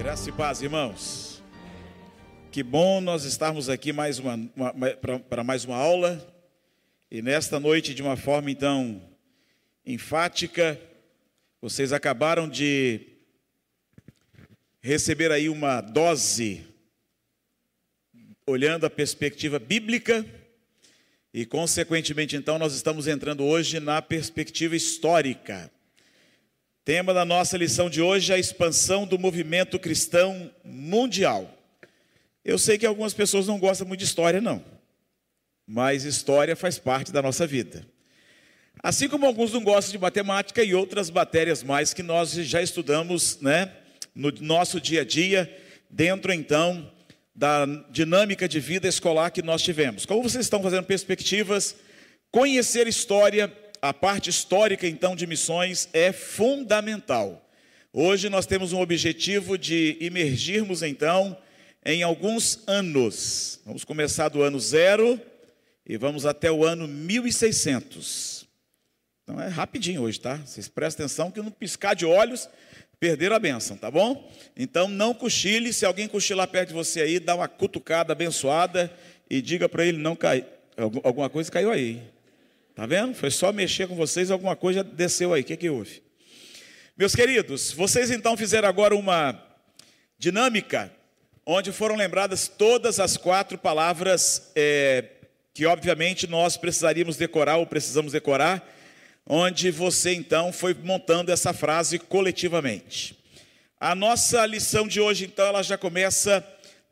Graça e paz, irmãos. Que bom nós estarmos aqui mais uma, uma para mais uma aula e nesta noite de uma forma então enfática, vocês acabaram de receber aí uma dose olhando a perspectiva bíblica e consequentemente então nós estamos entrando hoje na perspectiva histórica. Tema da nossa lição de hoje é a expansão do movimento cristão mundial. Eu sei que algumas pessoas não gostam muito de história, não, mas história faz parte da nossa vida. Assim como alguns não gostam de matemática e outras matérias mais que nós já estudamos, né, no nosso dia a dia, dentro então da dinâmica de vida escolar que nós tivemos. Como vocês estão fazendo perspectivas, conhecer história a parte histórica, então, de missões é fundamental. Hoje nós temos um objetivo de imergirmos, então, em alguns anos. Vamos começar do ano zero e vamos até o ano 1600. Então é rapidinho hoje, tá? Vocês prestem atenção que no piscar de olhos perderam a benção, tá bom? Então não cochile, se alguém cochilar perto de você aí, dá uma cutucada abençoada e diga para ele não cair. Alguma coisa caiu aí. Tá vendo? Foi só mexer com vocês, alguma coisa desceu aí. O que, que houve? Meus queridos, vocês então fizeram agora uma dinâmica onde foram lembradas todas as quatro palavras é, que, obviamente, nós precisaríamos decorar ou precisamos decorar, onde você então foi montando essa frase coletivamente. A nossa lição de hoje, então, ela já começa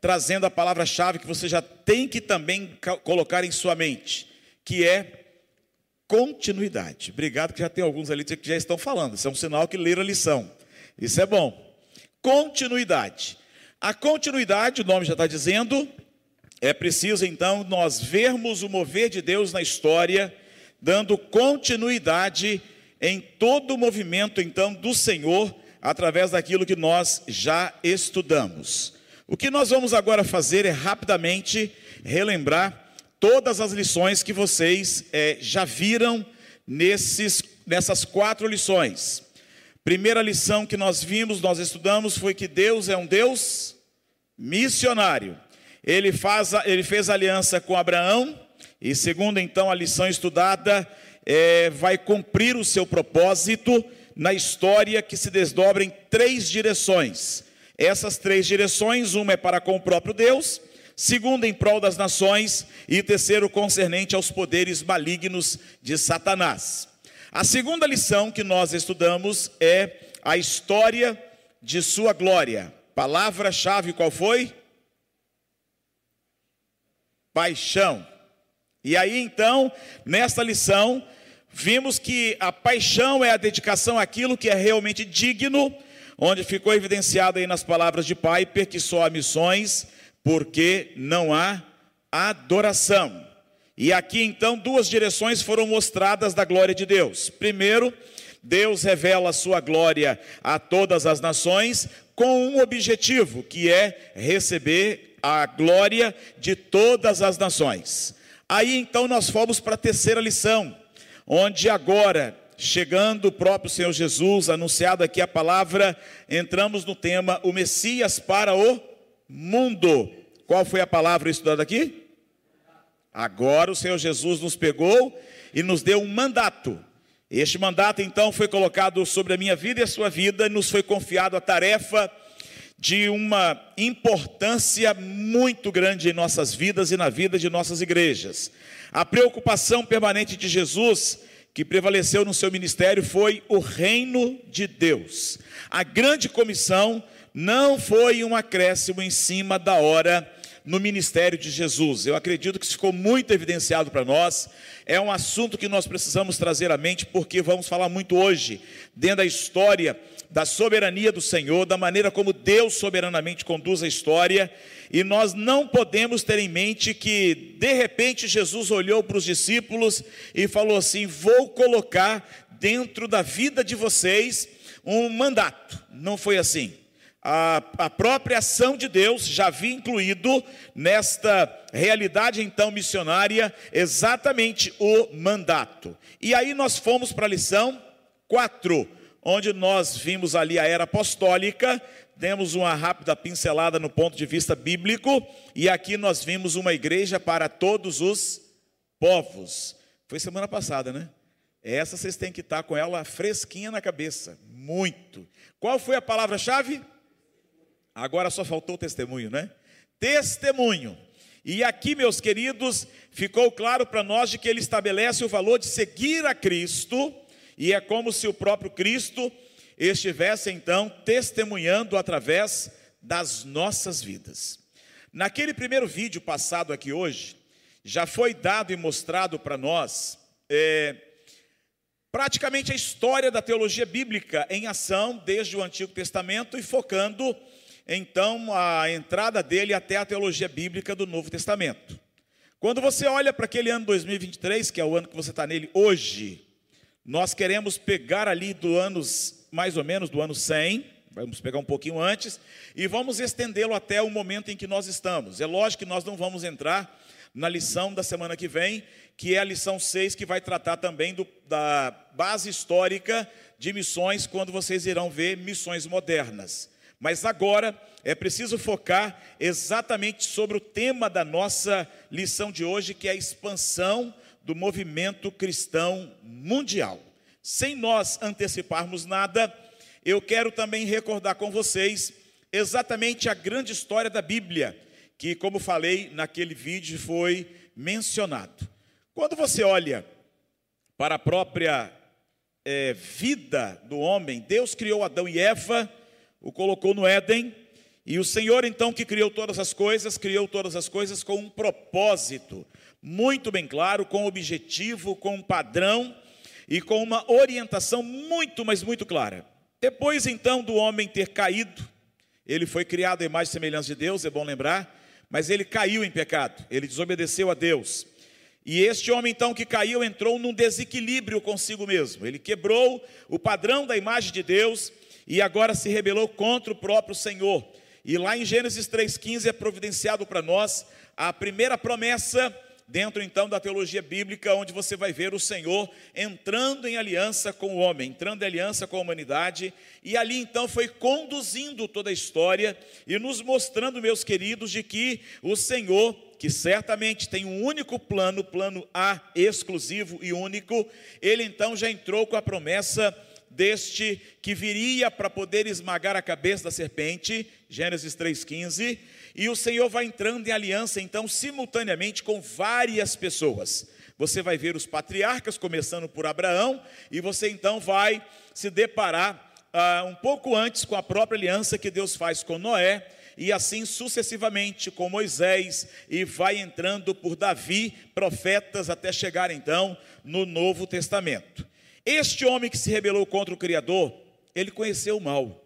trazendo a palavra-chave que você já tem que também colocar em sua mente, que é continuidade. Obrigado, que já tem alguns ali que já estão falando. Isso é um sinal que leram a lição. Isso é bom. Continuidade. A continuidade, o nome já está dizendo, é preciso então nós vermos o mover de Deus na história, dando continuidade em todo o movimento então do Senhor, através daquilo que nós já estudamos. O que nós vamos agora fazer é rapidamente relembrar todas as lições que vocês é, já viram nesses, nessas quatro lições. Primeira lição que nós vimos, nós estudamos, foi que Deus é um Deus missionário. Ele, faz, ele fez aliança com Abraão, e segundo então a lição estudada, é, vai cumprir o seu propósito na história que se desdobra em três direções. Essas três direções, uma é para com o próprio Deus, segundo em prol das nações, e terceiro concernente aos poderes malignos de Satanás. A segunda lição que nós estudamos é a história de sua glória. Palavra-chave qual foi? Paixão. E aí então, nesta lição, vimos que a paixão é a dedicação àquilo que é realmente digno, onde ficou evidenciado aí nas palavras de Piper que só há missões porque não há adoração. E aqui então duas direções foram mostradas da glória de Deus. Primeiro, Deus revela a sua glória a todas as nações com um objetivo, que é receber a glória de todas as nações. Aí então nós fomos para a terceira lição, onde agora, chegando o próprio Senhor Jesus, anunciado aqui a palavra, entramos no tema o Messias para o mundo. Qual foi a palavra estudada aqui? Agora o Senhor Jesus nos pegou e nos deu um mandato. Este mandato então foi colocado sobre a minha vida e a sua vida, e nos foi confiado a tarefa de uma importância muito grande em nossas vidas e na vida de nossas igrejas. A preocupação permanente de Jesus, que prevaleceu no seu ministério, foi o reino de Deus. A grande comissão não foi um acréscimo em cima da hora no ministério de Jesus. Eu acredito que isso ficou muito evidenciado para nós. É um assunto que nós precisamos trazer à mente, porque vamos falar muito hoje, dentro da história da soberania do Senhor, da maneira como Deus soberanamente conduz a história, e nós não podemos ter em mente que, de repente, Jesus olhou para os discípulos e falou assim: Vou colocar dentro da vida de vocês um mandato. Não foi assim a, a própria ação de Deus já havia incluído nesta realidade então missionária exatamente o mandato. E aí nós fomos para a lição 4, onde nós vimos ali a era apostólica, demos uma rápida pincelada no ponto de vista bíblico, e aqui nós vimos uma igreja para todos os povos. Foi semana passada, né? Essa vocês têm que estar com ela fresquinha na cabeça, muito. Qual foi a palavra-chave? Agora só faltou o testemunho, né? Testemunho. E aqui, meus queridos, ficou claro para nós de que ele estabelece o valor de seguir a Cristo, e é como se o próprio Cristo estivesse então testemunhando através das nossas vidas. Naquele primeiro vídeo passado aqui hoje, já foi dado e mostrado para nós é, praticamente a história da teologia bíblica em ação desde o Antigo Testamento e focando então a entrada dele até a teologia bíblica do Novo Testamento. Quando você olha para aquele ano 2023, que é o ano que você está nele hoje, nós queremos pegar ali do anos, mais ou menos do ano 100, vamos pegar um pouquinho antes, e vamos estendê-lo até o momento em que nós estamos. É lógico que nós não vamos entrar na lição da semana que vem, que é a lição 6, que vai tratar também do, da base histórica de missões, quando vocês irão ver missões modernas. Mas agora é preciso focar exatamente sobre o tema da nossa lição de hoje, que é a expansão do movimento cristão mundial. Sem nós anteciparmos nada, eu quero também recordar com vocês exatamente a grande história da Bíblia, que, como falei naquele vídeo, foi mencionado. Quando você olha para a própria é, vida do homem, Deus criou Adão e Eva, o colocou no Éden, e o Senhor, então, que criou todas as coisas, criou todas as coisas com um propósito muito bem claro, com objetivo, com um padrão e com uma orientação muito, mas muito clara. Depois então do homem ter caído, ele foi criado à imagem e semelhança de Deus, é bom lembrar, mas ele caiu em pecado, ele desobedeceu a Deus. E este homem então que caiu entrou num desequilíbrio consigo mesmo. Ele quebrou o padrão da imagem de Deus e agora se rebelou contra o próprio Senhor. E lá em Gênesis 3,15 é providenciado para nós a primeira promessa dentro então da teologia bíblica, onde você vai ver o Senhor entrando em aliança com o homem, entrando em aliança com a humanidade, e ali então foi conduzindo toda a história e nos mostrando, meus queridos, de que o Senhor que certamente tem um único plano, plano A, exclusivo e único, ele então já entrou com a promessa deste que viria para poder esmagar a cabeça da serpente, Gênesis 3,15, e o Senhor vai entrando em aliança, então, simultaneamente com várias pessoas. Você vai ver os patriarcas, começando por Abraão, e você então vai se deparar ah, um pouco antes com a própria aliança que Deus faz com Noé, e assim sucessivamente com Moisés, e vai entrando por Davi, profetas, até chegar então no Novo Testamento. Este homem que se rebelou contra o Criador, ele conheceu o mal.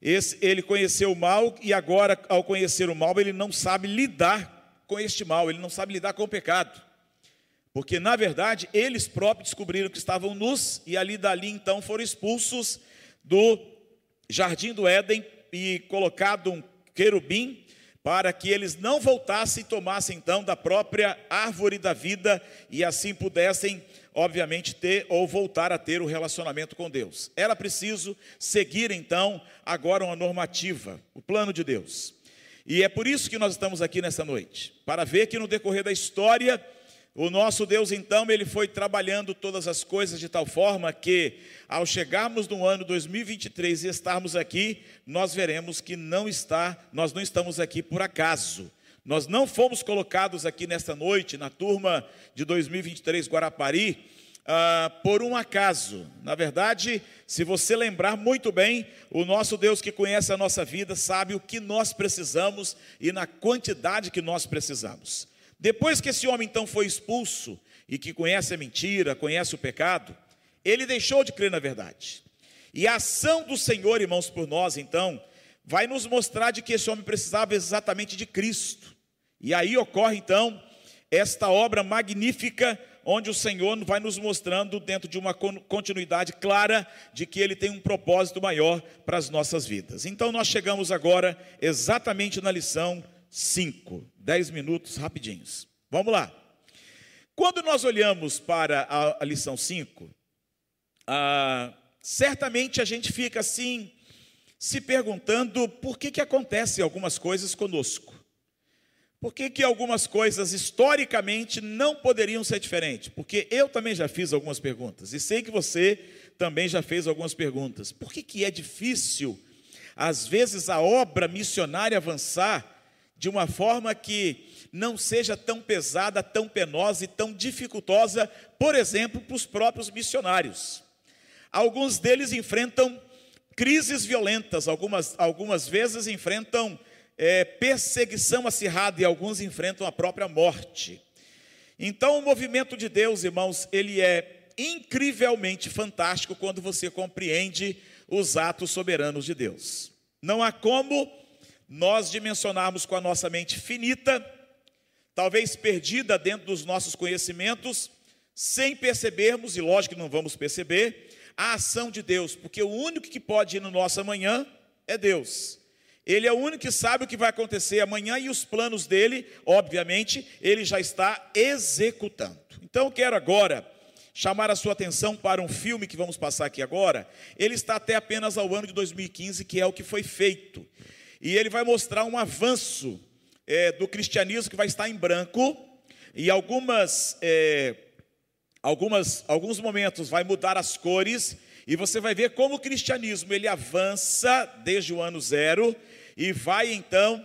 Esse, ele conheceu o mal e agora, ao conhecer o mal, ele não sabe lidar com este mal, ele não sabe lidar com o pecado. Porque, na verdade, eles próprios descobriram que estavam nus e ali dali então foram expulsos do jardim do Éden e colocado um querubim para que eles não voltassem e tomassem então da própria árvore da vida e assim pudessem obviamente, ter ou voltar a ter o relacionamento com Deus. Era preciso seguir, então, agora uma normativa, o plano de Deus. E é por isso que nós estamos aqui nessa noite, para ver que no decorrer da história, o nosso Deus, então, ele foi trabalhando todas as coisas de tal forma que, ao chegarmos no ano 2023 e estarmos aqui, nós veremos que não está, nós não estamos aqui por acaso. Nós não fomos colocados aqui nesta noite, na turma de 2023 Guarapari, ah, por um acaso. Na verdade, se você lembrar muito bem, o nosso Deus que conhece a nossa vida sabe o que nós precisamos e na quantidade que nós precisamos. Depois que esse homem então foi expulso e que conhece a mentira, conhece o pecado, ele deixou de crer na verdade. E a ação do Senhor, irmãos, por nós, então, vai nos mostrar de que esse homem precisava exatamente de Cristo. E aí ocorre então esta obra magnífica, onde o Senhor vai nos mostrando, dentro de uma continuidade clara, de que Ele tem um propósito maior para as nossas vidas. Então nós chegamos agora exatamente na lição 5, 10 minutos rapidinhos. Vamos lá. Quando nós olhamos para a, lição 5, ah, certamente a gente fica assim, se perguntando por que, que acontecem algumas coisas conosco. Por que, que algumas coisas historicamente não poderiam ser diferentes? Porque eu também já fiz algumas perguntas e sei que você também já fez algumas perguntas. Por que, que é difícil, às vezes, a obra missionária avançar de uma forma que não seja tão pesada, tão penosa e tão dificultosa, por exemplo, para os próprios missionários? Alguns deles enfrentam crises violentas, algumas, algumas vezes enfrentam é, perseguição acirrada e alguns enfrentam a própria morte. Então, o movimento de Deus, irmãos, ele é incrivelmente fantástico quando você compreende os atos soberanos de Deus. Não há como nós dimensionarmos com a nossa mente finita, talvez perdida dentro dos nossos conhecimentos, sem percebermos, e lógico que não vamos perceber, a ação de Deus, porque o único que pode ir no nosso amanhã é Deus. Ele é o único que sabe o que vai acontecer amanhã e os planos dele, obviamente, ele já está executando. Então eu quero agora chamar a sua atenção para um filme que vamos passar aqui agora. Ele está até apenas ao ano de 2015, que é o que foi feito. E ele vai mostrar um avanço é, do cristianismo que vai estar em branco e algumas, é, algumas, alguns momentos vai mudar as cores e você vai ver como o cristianismo ele avança desde o ano zero e vai então,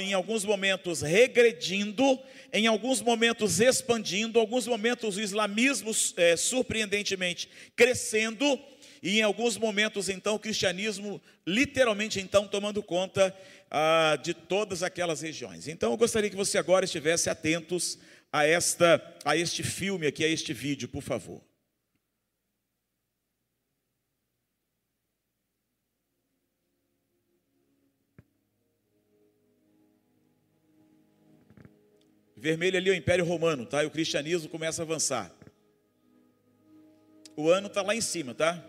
em alguns momentos, regredindo, em alguns momentos expandindo, em alguns momentos o islamismo é, surpreendentemente crescendo, e em alguns momentos então o cristianismo literalmente então tomando conta ah, de todas aquelas regiões. Então eu gostaria que você agora estivesse atentos a esta a este filme aqui, a este vídeo, por favor. Vermelho ali é o Império Romano, tá? E o cristianismo começa a avançar. O ano está lá em cima, tá?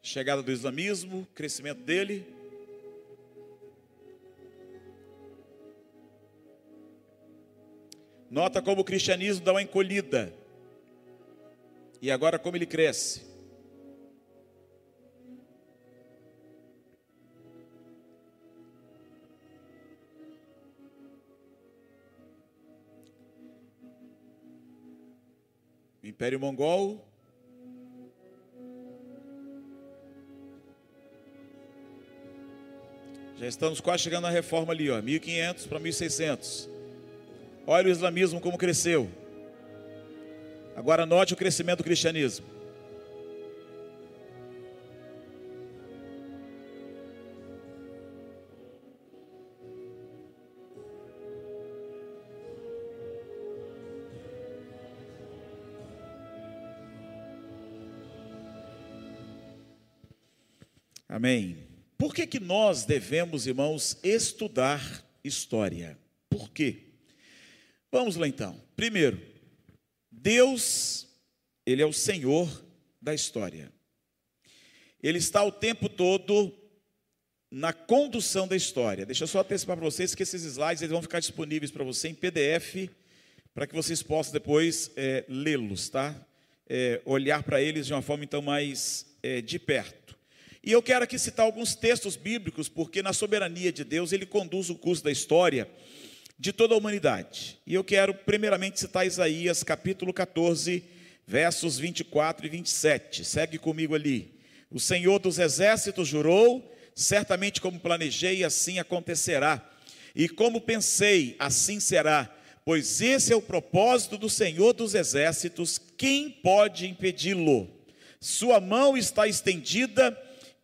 Chegada do islamismo, crescimento dele. Nota como o cristianismo dá uma encolhida. E agora como ele cresce. O Império Mongol. Já estamos quase chegando na reforma ali, ó, 1500 para 1600. Olha o islamismo como cresceu. Agora note o crescimento do cristianismo. Amém. Por que, que nós devemos, irmãos, estudar história? Por quê? Vamos lá então. Primeiro, Deus, Ele é o Senhor da história. Ele está o tempo todo na condução da história. Deixa eu só antecipar para vocês que esses slides eles vão ficar disponíveis para você em PDF, para que vocês possam depois é, lê-los, tá? É, olhar para eles de uma forma então mais é, de perto. E eu quero aqui citar alguns textos bíblicos, porque na soberania de Deus ele conduz o curso da história de toda a humanidade. E eu quero primeiramente citar Isaías capítulo 14, versos 24 e 27. Segue comigo ali. O Senhor dos exércitos jurou, certamente como planejei, assim acontecerá. E como pensei, assim será. Pois esse é o propósito do Senhor dos exércitos, quem pode impedi-lo? Sua mão está estendida,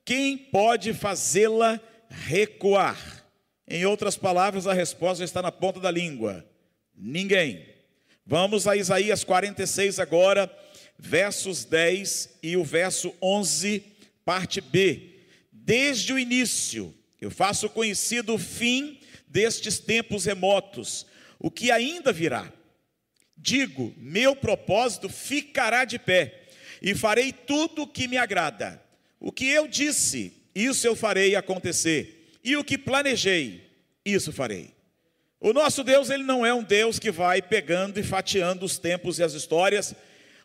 quem pode fazê-la recuar? Em outras palavras, a resposta está na ponta da língua: ninguém. Vamos a Isaías 46 agora, versos 10 e o verso 11, parte B. Desde o início, eu faço conhecido o fim destes tempos remotos, o que ainda virá. Digo, meu propósito ficará de pé, e farei tudo o que me agrada. O que eu disse, isso eu farei acontecer e o que planejei, isso farei. O nosso Deus, ele não é um Deus que vai pegando e fatiando os tempos e as histórias,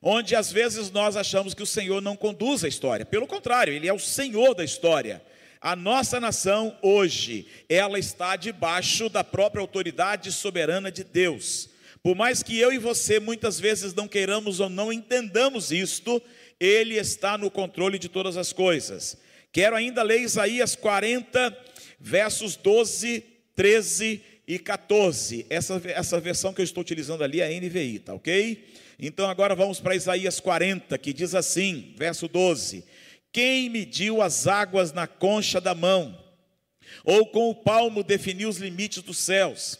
onde às vezes nós achamos que o Senhor não conduz a história. Pelo contrário, ele é o Senhor da história. A nossa nação hoje, ela está debaixo da própria autoridade soberana de Deus. Por mais que eu e você muitas vezes não queiramos ou não entendamos isto, ele está no controle de todas as coisas. Quero ainda ler Isaías 40, versos 12, 13 e 14. Essa, essa versão que eu estou utilizando ali é a NVI, tá ok? Então agora vamos para Isaías 40, que diz assim, verso 12: Quem mediu as águas na concha da mão, ou com o palmo definiu os limites dos céus?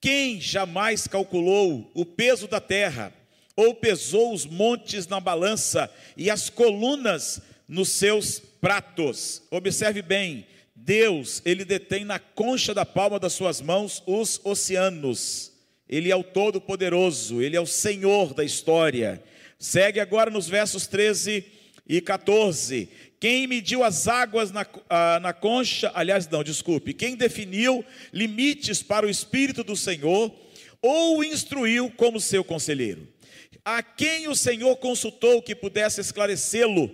Quem jamais calculou o peso da terra, ou pesou os montes na balança e as colunas nos seus pratos? Observe bem, Deus, ele detém na concha da palma das suas mãos os oceanos. Ele é o Todo-Poderoso, ele é o Senhor da história. Segue agora nos versos 13 e 14. Quem mediu as águas na, ah, na concha, aliás, não, desculpe, quem definiu limites para o Espírito do Senhor, ou instruiu como seu conselheiro? A quem o Senhor consultou que pudesse esclarecê-lo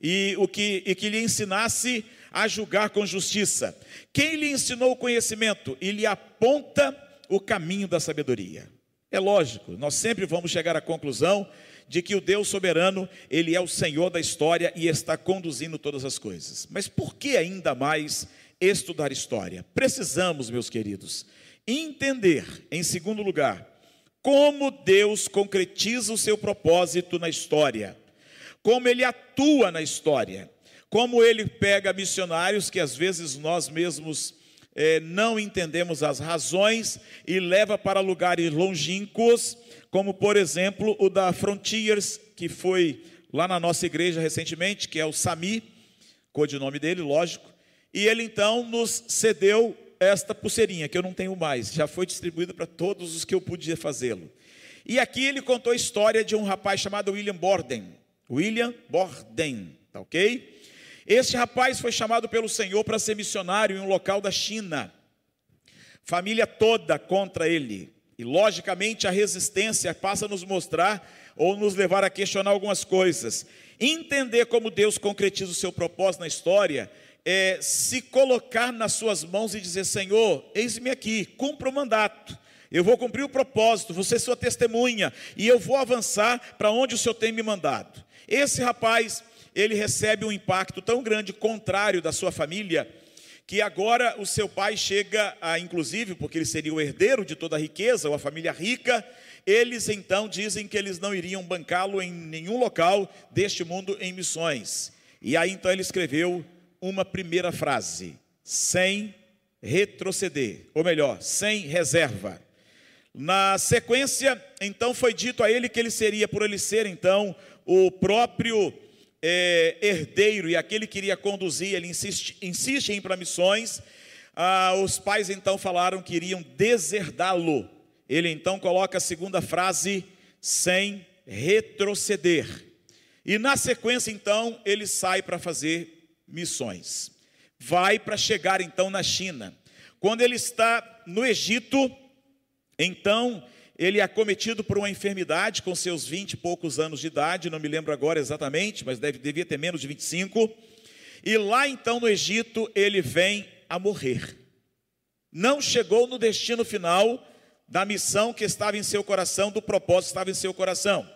e, o que, e que lhe ensinasse a julgar com justiça. Quem lhe ensinou o conhecimento e lhe aponta o caminho da sabedoria? É lógico, nós sempre vamos chegar à conclusão de que o Deus soberano, ele é o Senhor da história e está conduzindo todas as coisas. Mas por que ainda mais estudar história? Precisamos, meus queridos, entender, em segundo lugar, como Deus concretiza o seu propósito na história, como ele atua na história. Como ele pega missionários que às vezes nós mesmos eh, não entendemos as razões e leva para lugares longínquos, como por exemplo o da Frontiers, que foi lá na nossa igreja recentemente, que é o Sami, codinome dele, lógico, e ele então nos cedeu esta pulseirinha, que eu não tenho mais, já foi distribuída para todos os que eu podia fazê-lo. E aqui ele contou a história de um rapaz chamado William Borden. William Borden, tá ok? Este rapaz foi chamado pelo Senhor para ser missionário em um local da China. Família toda contra ele. E logicamente a resistência passa a nos mostrar ou nos levar a questionar algumas coisas. Entender como Deus concretiza o seu propósito na história é se colocar nas suas mãos e dizer: Senhor, eis-me aqui, cumpra o mandato. Eu vou cumprir o propósito, você é sua testemunha, e eu vou avançar para onde o Senhor tem me mandado. Esse rapaz ele recebe um impacto tão grande contrário da sua família, que agora o seu pai chega a, inclusive, porque ele seria o herdeiro de toda a riqueza, ou a família rica, eles então dizem que eles não iriam bancá-lo em nenhum local deste mundo em missões. E aí então ele escreveu uma primeira frase: sem retroceder, ou melhor, sem reserva. Na sequência, então foi dito a ele que ele seria, por ele ser então o próprio é, herdeiro e aquele que iria conduzir, ele insiste, insiste em ir para missões. Ah, os pais então falaram que iriam deserdá-lo. Ele então coloca a segunda frase, sem retroceder. E na sequência, então, ele sai para fazer missões. Vai para chegar então na China. Quando ele está no Egito, então ele é acometido por uma enfermidade com seus vinte e poucos anos de idade, não me lembro agora exatamente, mas deve, devia ter menos de 25. E lá então no Egito ele vem a morrer. Não chegou no destino final da missão que estava em seu coração, do propósito que estava em seu coração.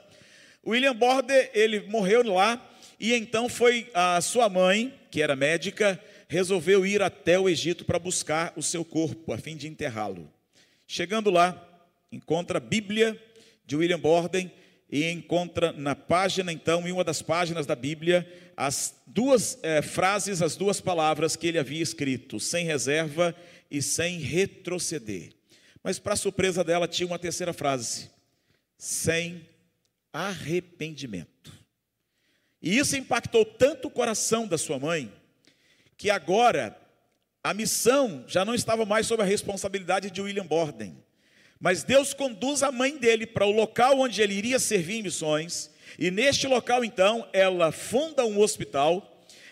William Border, ele morreu lá e então foi a sua mãe, que era médica, resolveu ir até o Egito para buscar o seu corpo a fim de enterrá-lo. Chegando lá, encontra a Bíblia de William Borden e encontra na página, então, em uma das páginas da Bíblia, as duas é, frases, as duas palavras que ele havia escrito, sem reserva e sem retroceder. Mas, para surpresa dela, tinha uma terceira frase, sem arrependimento. E isso impactou tanto o coração da sua mãe, que agora a missão já não estava mais sob a responsabilidade de William Borden mas Deus conduz a mãe dele para o local onde ele iria servir em missões, e neste local então ela funda um hospital,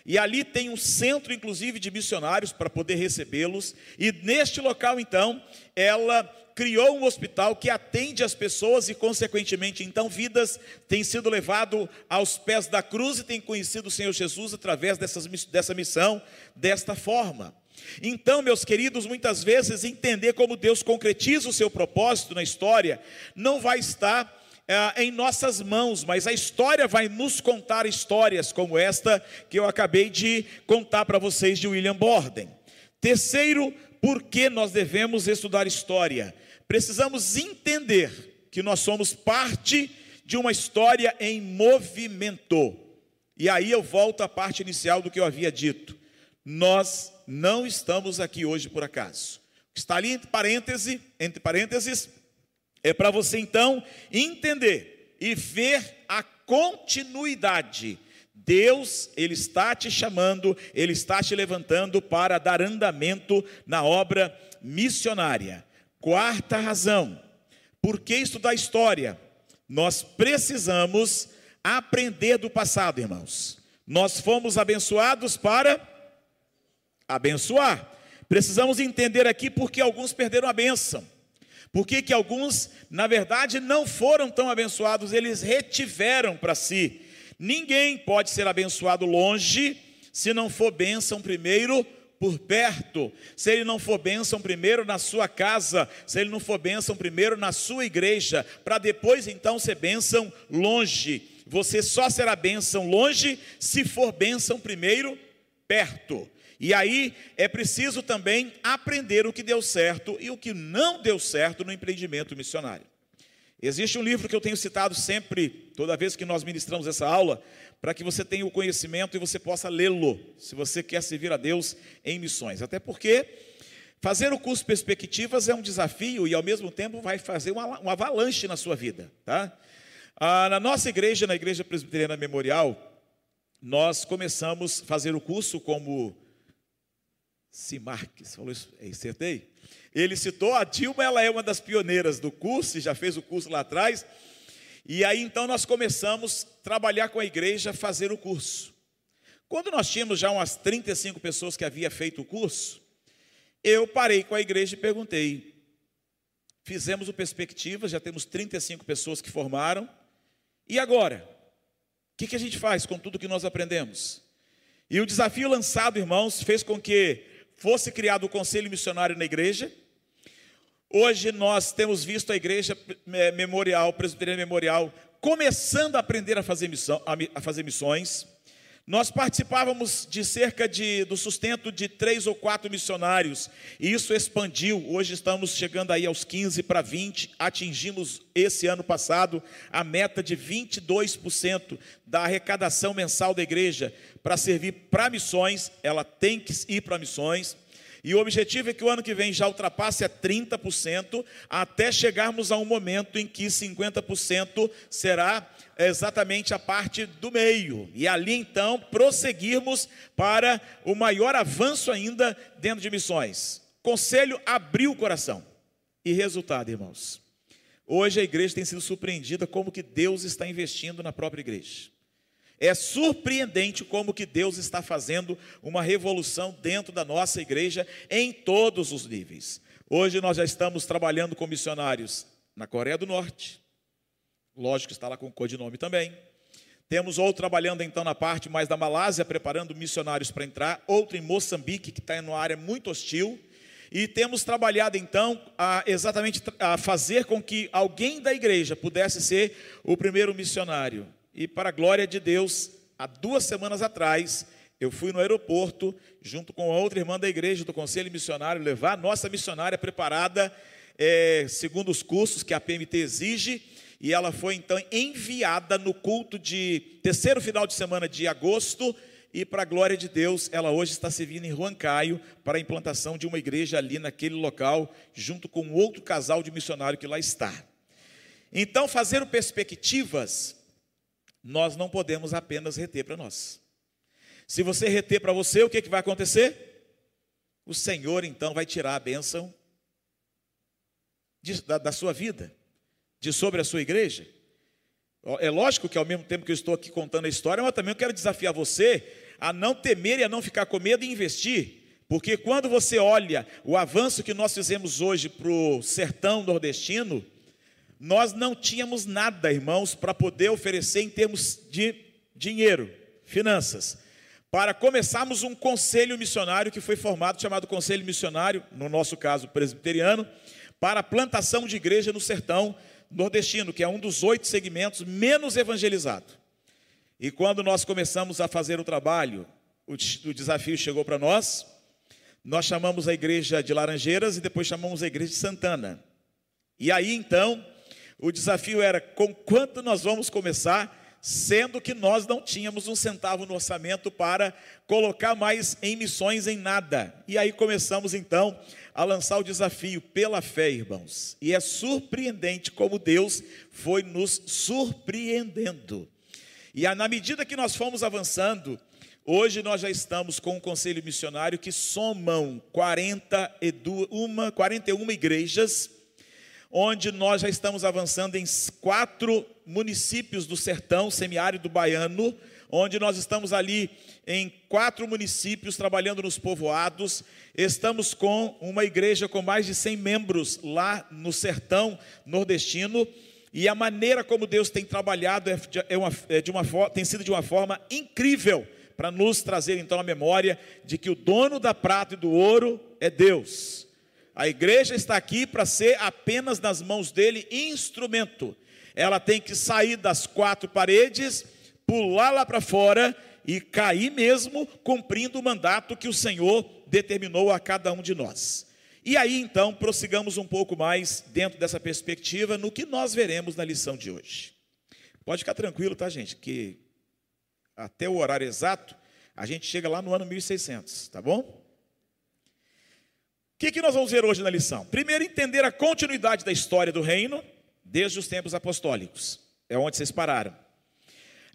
E ali tem um centro, inclusive, de missionários para poder recebê-los. E neste local, então, ela criou um hospital que atende as pessoas e, consequentemente, então, vidas têm sido levado aos pés da cruz e têm conhecido o Senhor Jesus através dessas, dessa missão, desta forma. Então, meus queridos, muitas vezes entender como Deus concretiza o seu propósito na história não vai estar é, em nossas mãos, mas a história vai nos contar histórias como esta que eu acabei de contar para vocês de William Borden. Terceiro, por que nós devemos estudar história? Precisamos entender que nós somos parte de uma história em movimento. E aí eu volto à parte inicial do que eu havia dito. Nós não estamos aqui hoje por acaso. Está ali entre parênteses, entre parênteses, é para você então entender e ver a continuidade. Deus, Ele está te chamando, Ele está te levantando para dar andamento na obra missionária. Quarta razão, por que estudar história? Nós precisamos aprender do passado, irmãos. Nós fomos abençoados para abençoar. Precisamos entender aqui porque alguns perderam a bênção. Por que, alguns, na verdade, não foram tão abençoados, eles retiveram para si. Ninguém pode ser abençoado longe, se não for bênção primeiro por perto, se ele não for bênção primeiro na sua casa, se ele não for bênção primeiro na sua igreja, para depois então ser bênção longe. Você só será bênção longe se for bênção primeiro perto. E aí é preciso também aprender o que deu certo e o que não deu certo no empreendimento missionário. Existe um livro que eu tenho citado sempre, toda vez que nós ministramos essa aula, para que você tenha o conhecimento e você possa lê-lo, se você quer servir a Deus em missões. Até porque fazer o curso Perspectivas é um desafio e, ao mesmo tempo, vai fazer uma, avalanche na sua vida. Tá? Ah, na nossa igreja, na Igreja Presbiteriana Memorial, nós começamos a fazer o curso como Simarques, falou isso, acertei? Ele citou, a Dilma ela é uma das pioneiras do curso, já fez o curso lá atrás, e aí então nós começamos a trabalhar com a igreja, fazer o curso. Quando nós tínhamos já umas 35 pessoas que havia feito o curso, eu parei com a igreja e perguntei, fizemos o Perspectivas, já temos 35 pessoas que formaram, e agora? O que, que a gente faz com tudo que nós aprendemos? E o desafio lançado, irmãos, fez com que fosse criado o conselho missionário na igreja. Hoje nós temos visto a igreja memorial, presbiteriana memorial, começando a aprender a fazer, missão, a fazer missões. Nós participávamos de cerca de, do sustento de três ou quatro missionários, e isso expandiu. Hoje estamos chegando aí aos 15 para 20, atingimos esse ano passado a meta de 22% da arrecadação mensal da igreja para servir para missões, ela tem que ir para missões. E o objetivo é que o ano que vem já ultrapasse a 30%, até chegarmos a um momento em que 50% será exatamente a parte do meio. E ali então prosseguirmos para o maior avanço ainda dentro de missões. Conselho abriu o coração. E resultado, irmãos. Hoje a igreja tem sido surpreendida como que Deus está investindo na própria igreja. É surpreendente como que Deus está fazendo uma revolução dentro da nossa igreja em todos os níveis. Hoje nós já estamos trabalhando com missionários na Coreia do Norte, lógico está lá com codinome também. Temos outro trabalhando então na parte mais da Malásia, preparando missionários para entrar, outro em Moçambique, que está em uma área muito hostil. E temos trabalhado então a, exatamente a fazer com que alguém da igreja pudesse ser o primeiro missionário. E para a glória de Deus, há duas semanas atrás, eu fui no aeroporto, junto com outra irmã da igreja, do Conselho Missionário, levar a nossa missionária preparada, é, segundo os cursos que a PMT exige, e ela foi então enviada no culto de terceiro final de semana de agosto, e para a glória de Deus, ela hoje está servindo em Huancaio para a implantação de uma igreja ali naquele local, junto com outro casal de missionário que lá está. Então, fazer perspectivas nós não podemos apenas reter para nós. Se você reter para você, o que, que vai acontecer? O Senhor então vai tirar a bênção de, da, da sua vida, de sobre a sua igreja. É lógico que ao mesmo tempo que eu estou aqui contando a história, mas também eu quero desafiar você a não temer e a não ficar com medo e investir. Porque quando você olha o avanço que nós fizemos hoje para o sertão nordestino, nós não tínhamos nada, irmãos, para poder oferecer em termos de dinheiro, finanças, para começarmos um conselho missionário que foi formado, chamado Conselho Missionário, no nosso caso presbiteriano, para a plantação de igreja no sertão nordestino, que é um dos oito segmentos menos evangelizados. E quando nós começamos a fazer o trabalho, o, o desafio chegou para nós, nós chamamos a igreja de Laranjeiras e depois chamamos a igreja de Santana. E aí então, o desafio era com quanto nós vamos começar, sendo que nós não tínhamos um centavo no orçamento para colocar mais em missões em nada. E aí começamos então a lançar o desafio pela fé, irmãos. E é surpreendente como Deus foi nos surpreendendo. E na medida que nós fomos avançando, hoje nós já estamos com um conselho missionário que somam 41, 41 igrejas, onde nós já estamos avançando em quatro municípios do sertão semiárido baiano, onde nós estamos ali em quatro municípios trabalhando nos povoados. Estamos com uma igreja com mais de 100 membros lá no sertão nordestino. E a maneira como Deus tem trabalhado é é uma, é de uma, tem sido de uma forma incrível para nos trazer então a memória de que o dono da prata e do ouro é Deus. A igreja está aqui para ser apenas nas mãos dele instrumento. Ela tem que sair das quatro paredes pular lá para fora e cair mesmo, cumprindo o mandato que o Senhor determinou a cada um de nós. E aí então, prossigamos um pouco mais dentro dessa perspectiva no que nós veremos na lição de hoje. Pode ficar tranquilo, tá, gente? Que até o horário exato, a gente chega lá no ano 1600, tá bom? O que, que nós vamos ver hoje na lição? Primeiro, entender a continuidade da história do reino, desde os tempos apostólicos. É onde vocês pararam.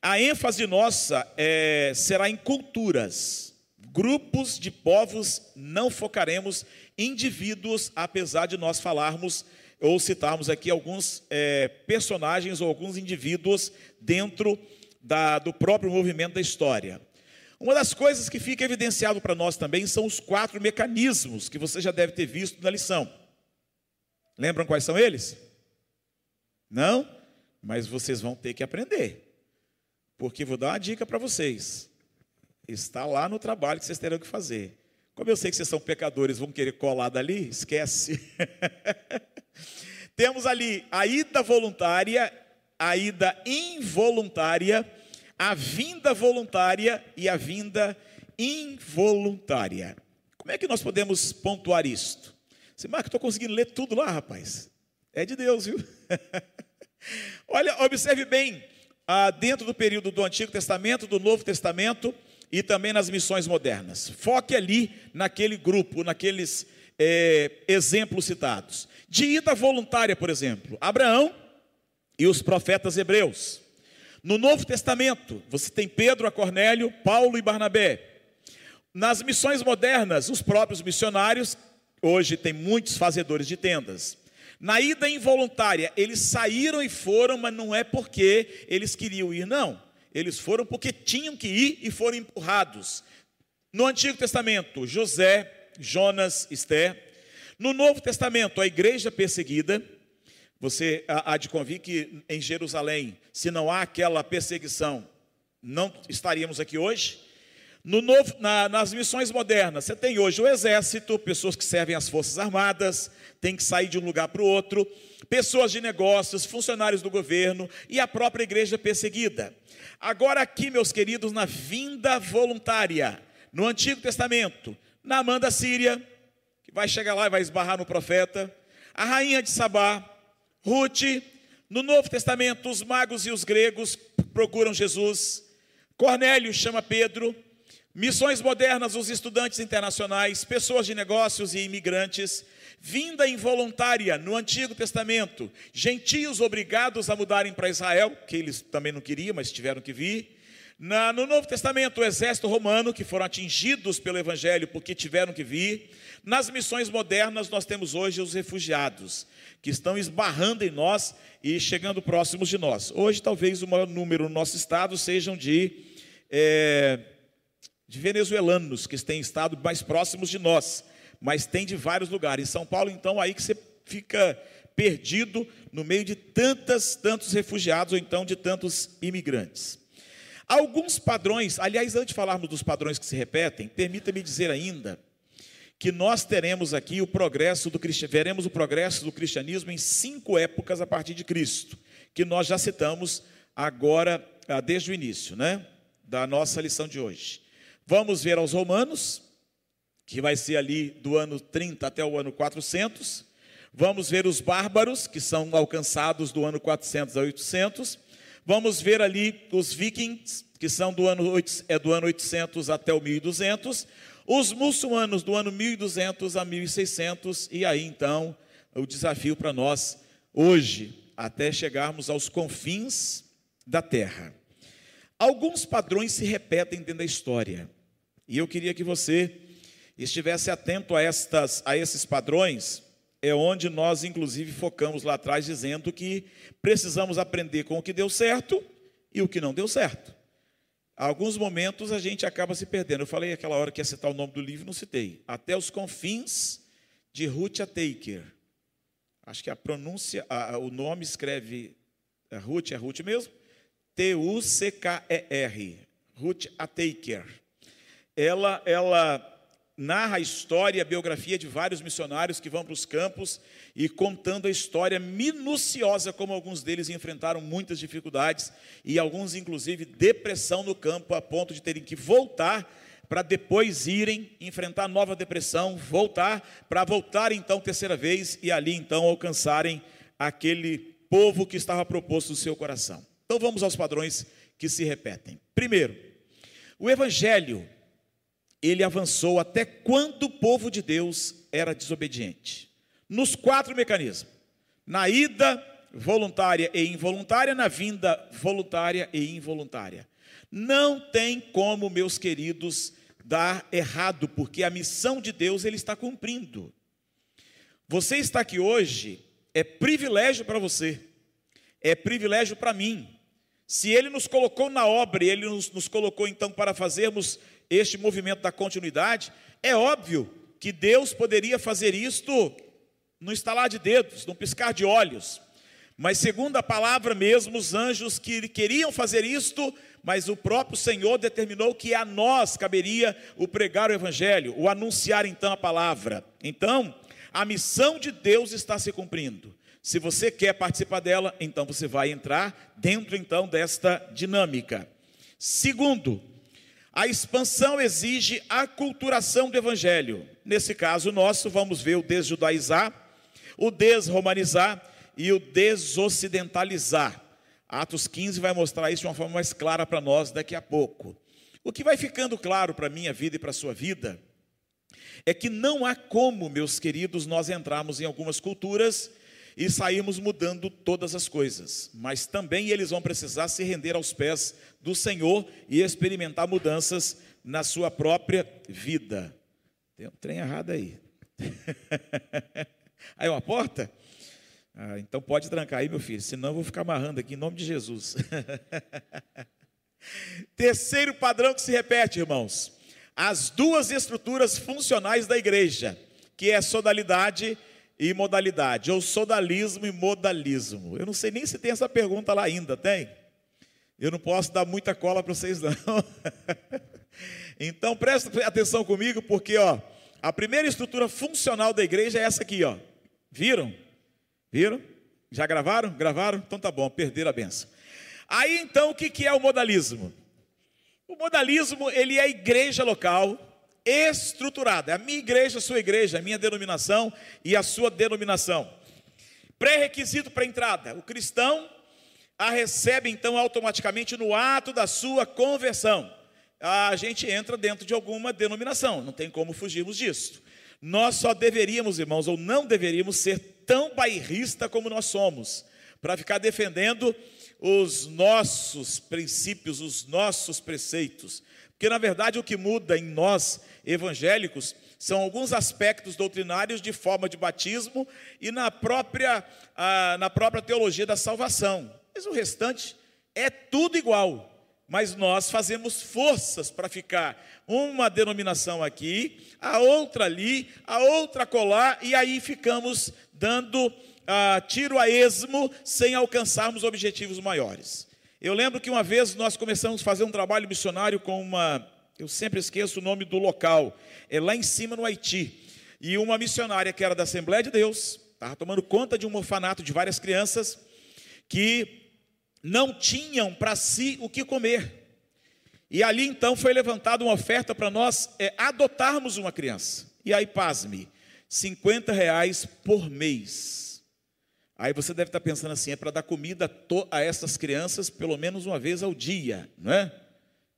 A ênfase nossa é, será em culturas, grupos de povos, não focaremos indivíduos, apesar de nós falarmos ou citarmos aqui alguns é, personagens ou alguns indivíduos dentro da, do próprio movimento da história. Uma das coisas que fica evidenciado para nós também são os quatro mecanismos que você já deve ter visto na lição. Lembram quais são eles? Não? Mas vocês vão ter que aprender. Porque vou dar uma dica para vocês. Está lá no trabalho que vocês terão que fazer. Como eu sei que vocês são pecadores, vão querer colar dali? Esquece. Temos ali a ida voluntária, a ida involuntária, a vinda voluntária e a vinda involuntária. Como é que nós podemos pontuar isto? Você, Marco, estou conseguindo ler tudo lá, rapaz. É de Deus, viu? Olha, observe bem ah, dentro do período do Antigo Testamento, do Novo Testamento e também nas missões modernas. Foque ali naquele grupo, naqueles é, exemplos citados. De ida voluntária, por exemplo, Abraão e os profetas hebreus. No Novo Testamento, você tem Pedro, a Cornélio, Paulo e Barnabé. Nas missões modernas, os próprios missionários, hoje tem muitos fazedores de tendas. Na ida involuntária, eles saíram e foram, mas não é porque eles queriam ir, não. Eles foram porque tinham que ir e foram empurrados. No Antigo Testamento, José, Jonas, Esther. No Novo Testamento, a igreja perseguida. Você há de convir que em Jerusalém, se não há aquela perseguição, não estaríamos aqui hoje. No novo, na, nas missões modernas, você tem hoje o exército, pessoas que servem às forças armadas, tem que sair de um lugar para o outro, pessoas de negócios, funcionários do governo e a própria igreja perseguida. Agora, aqui, meus queridos, na vinda voluntária, no Antigo Testamento, na Amanda Síria, que vai chegar lá e vai esbarrar no profeta, a rainha de Sabá, Ruth, no Novo Testamento, os magos e os gregos procuram Jesus, Cornélio chama Pedro, Missões modernas, os estudantes internacionais, pessoas de negócios e imigrantes, vinda involuntária no Antigo Testamento, gentios obrigados a mudarem para Israel, que eles também não queriam, mas tiveram que vir. Na, no Novo Testamento, o exército romano, que foram atingidos pelo Evangelho porque tiveram que vir. Nas missões modernas, nós temos hoje os refugiados, que estão esbarrando em nós e chegando próximos de nós. Hoje, talvez o maior número no nosso estado sejam de. É, de venezuelanos que têm estado mais próximos de nós, mas tem de vários lugares. Em São Paulo, então, aí que você fica perdido no meio de tantas, tantos refugiados ou então de tantos imigrantes. Alguns padrões, aliás, antes de falarmos dos padrões que se repetem, permita-me dizer ainda que nós teremos aqui o progresso do veremos o progresso do cristianismo em cinco épocas a partir de Cristo, que nós já citamos agora ah, desde o início, né, da nossa lição de hoje. Vamos ver aos romanos, que vai ser ali do ano 30 até o ano 400. Vamos ver os bárbaros, que são alcançados do ano 400 a 800. Vamos ver ali os vikings, que são do ano, é do ano 800 até o 1200. Os muçulmanos do ano 1200 a 1600. E aí então, o desafio para nós hoje, até chegarmos aos confins da terra. Alguns padrões se repetem dentro da história. E eu queria que você estivesse atento a, estas, a esses padrões, é onde nós, inclusive, focamos lá atrás, dizendo que precisamos aprender com o que deu certo e o que não deu certo. Alguns momentos a gente acaba se perdendo. Eu falei aquela hora que ia citar o nome do livro, não citei. Até os confins de Ruth Taker. Acho que a pronúncia, a, o nome escreve é Ruth, é Ruth mesmo? T-U-C-K-E-R. Ruth Taker. Ela, ela narra a história, a biografia de vários missionários que vão para os campos e contando a história minuciosa como alguns deles enfrentaram muitas dificuldades e alguns inclusive depressão no campo a ponto de terem que voltar para depois irem enfrentar nova depressão, voltar para voltar então terceira vez e ali então alcançarem aquele povo que estava proposto no seu coração. Então vamos aos padrões que se repetem. Primeiro, o evangelho ele avançou até quando o povo de Deus era desobediente. Nos quatro mecanismos: na ida voluntária e involuntária, na vinda voluntária e involuntária. Não tem como, meus queridos, dar errado, porque a missão de Deus ele está cumprindo. Você está aqui hoje é privilégio para você, é privilégio para mim. Se ele nos colocou na obra ele nos, nos colocou então para fazermos este movimento da continuidade, é óbvio que Deus poderia fazer isto no estalar de dedos, no piscar de olhos. Mas segundo a palavra mesmo, os anjos que queriam fazer isto, mas o próprio Senhor determinou que a nós caberia o pregar o evangelho, o anunciar então a palavra. Então, a missão de Deus está se cumprindo. Se você quer participar dela, então você vai entrar dentro então desta dinâmica. Segundo, a expansão exige a culturação do evangelho. Nesse caso nosso, vamos ver o desjudaizar, o desromanizar e o desocidentalizar. Atos 15 vai mostrar isso de uma forma mais clara para nós daqui a pouco. O que vai ficando claro para a minha vida e para a sua vida é que não há como, meus queridos, nós entrarmos em algumas culturas e sairmos mudando todas as coisas, mas também eles vão precisar se render aos pés do Senhor e experimentar mudanças na sua própria vida. Tem um trem errado aí. aí uma porta? Ah, então pode trancar aí, meu filho, senão eu vou ficar amarrando aqui em nome de Jesus. Terceiro padrão que se repete, irmãos: as duas estruturas funcionais da igreja, que é a sodalidade e modalidade, ou sodalismo e modalismo. Eu não sei nem se tem essa pergunta lá ainda, tem? Eu não posso dar muita cola para vocês, não. então presta atenção comigo, porque ó, a primeira estrutura funcional da igreja é essa aqui, ó. Viram? Viram? Já gravaram? Gravaram? Então tá bom, perderam a benção. Aí então o que, que é o modalismo? O modalismo ele é a igreja local estruturada. É a minha igreja, a sua igreja, a minha denominação e a sua denominação. Pré-requisito para entrada: o cristão a recebe então automaticamente no ato da sua conversão. A gente entra dentro de alguma denominação, não tem como fugirmos disso. Nós só deveríamos, irmãos, ou não deveríamos ser tão bairrista como nós somos, para ficar defendendo os nossos princípios, os nossos preceitos. Porque, na verdade, o que muda em nós evangélicos são alguns aspectos doutrinários de forma de batismo e na própria, ah, na própria teologia da salvação. Mas o restante é tudo igual. mas nós fazemos forças para ficar uma denominação aqui, a outra ali, a outra colar, e aí ficamos dando ah, tiro a esmo sem alcançarmos objetivos maiores. Eu lembro que uma vez nós começamos a fazer um trabalho missionário com uma, eu sempre esqueço o nome do local, é lá em cima no Haiti. E uma missionária que era da Assembleia de Deus, estava tomando conta de um orfanato de várias crianças que não tinham para si o que comer. E ali então foi levantada uma oferta para nós é, adotarmos uma criança. E aí, pasme, 50 reais por mês. Aí você deve estar pensando assim: é para dar comida a essas crianças pelo menos uma vez ao dia, não é?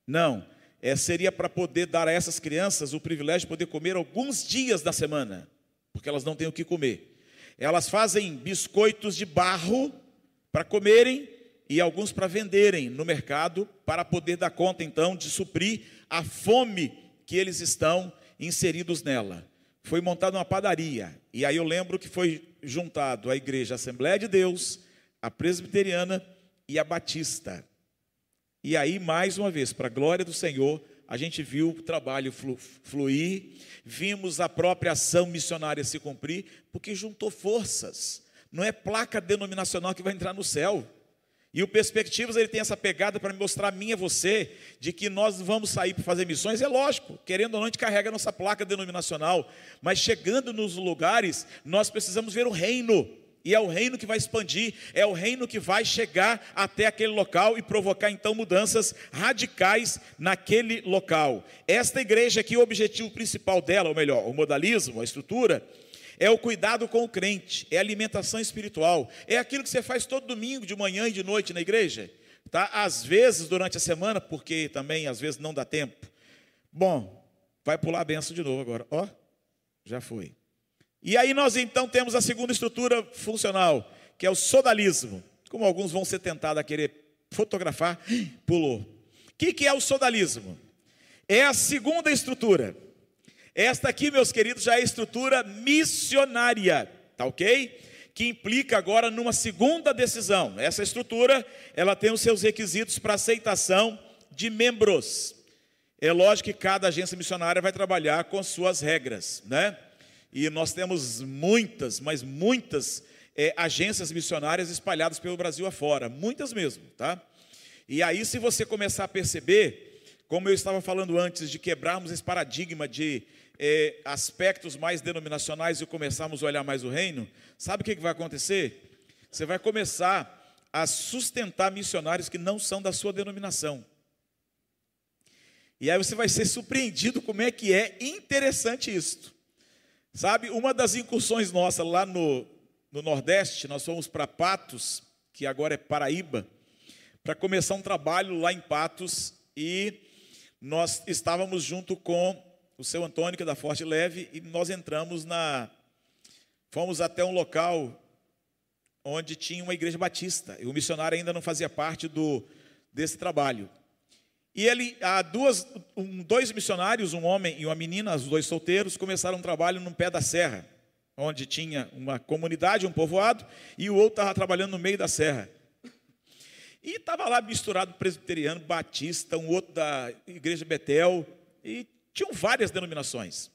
Não é, seria para poder dar a essas crianças o privilégio de poder comer alguns dias da semana, porque elas não têm o que comer. Elas fazem biscoitos de barro para comerem e alguns para venderem no mercado, para poder dar conta então de suprir a fome que eles estão inseridos nela. Foi montada uma padaria, e aí eu lembro que foi juntado a igreja Assembleia de Deus, a presbiteriana e a batista. E aí, mais uma vez, para a glória do Senhor, a gente viu o trabalho fluir, vimos a própria ação missionária se cumprir, porque juntou forças. Não é placa denominacional que vai entrar no céu. E o Perspectivas ele tem essa pegada para mostrar a mim e a você de que nós vamos sair para fazer missões, é lógico, querendo ou não, a gente carrega a nossa placa denominacional, mas chegando nos lugares, nós precisamos ver o reino. E é o reino que vai expandir, é o reino que vai chegar até aquele local e provocar então mudanças radicais naquele local. Esta igreja aqui, o objetivo principal dela, ou melhor, o modalismo, a estrutura, é o cuidado com o crente, é a alimentação espiritual, é aquilo que você faz todo domingo, de manhã e de noite na igreja, tá? Às vezes durante a semana, porque também às vezes não dá tempo. Bom, vai pular a benção de novo agora, ó, já foi. E aí nós então temos a segunda estrutura funcional, que é o sodalismo. Como alguns vão ser tentados a querer fotografar, pulou. O que, que é o sodalismo? É a segunda estrutura. Esta aqui, meus queridos, já é a estrutura missionária, tá ok? Que implica agora numa segunda decisão. Essa estrutura, ela tem os seus requisitos para aceitação de membros. É lógico que cada agência missionária vai trabalhar com suas regras, né? E nós temos muitas, mas muitas é, agências missionárias espalhadas pelo Brasil afora, muitas mesmo, tá? E aí, se você começar a perceber, como eu estava falando antes, de quebrarmos esse paradigma de é, aspectos mais denominacionais e começarmos a olhar mais o reino, sabe o que, que vai acontecer? Você vai começar a sustentar missionários que não são da sua denominação. E aí você vai ser surpreendido como é que é interessante isto. Sabe, uma das incursões nossas lá no, no Nordeste, nós fomos para Patos, que agora é Paraíba, para começar um trabalho lá em Patos e nós estávamos junto com o seu Antônio, que é da Forte Leve, e nós entramos na. Fomos até um local onde tinha uma igreja batista, e o missionário ainda não fazia parte do, desse trabalho. E ele, há duas, um, dois missionários, um homem e uma menina, os dois solteiros, começaram um trabalho no pé da serra, onde tinha uma comunidade, um povoado, e o outro estava trabalhando no meio da serra. E estava lá misturado presbiteriano, batista, um outro da igreja Betel, e tinham várias denominações.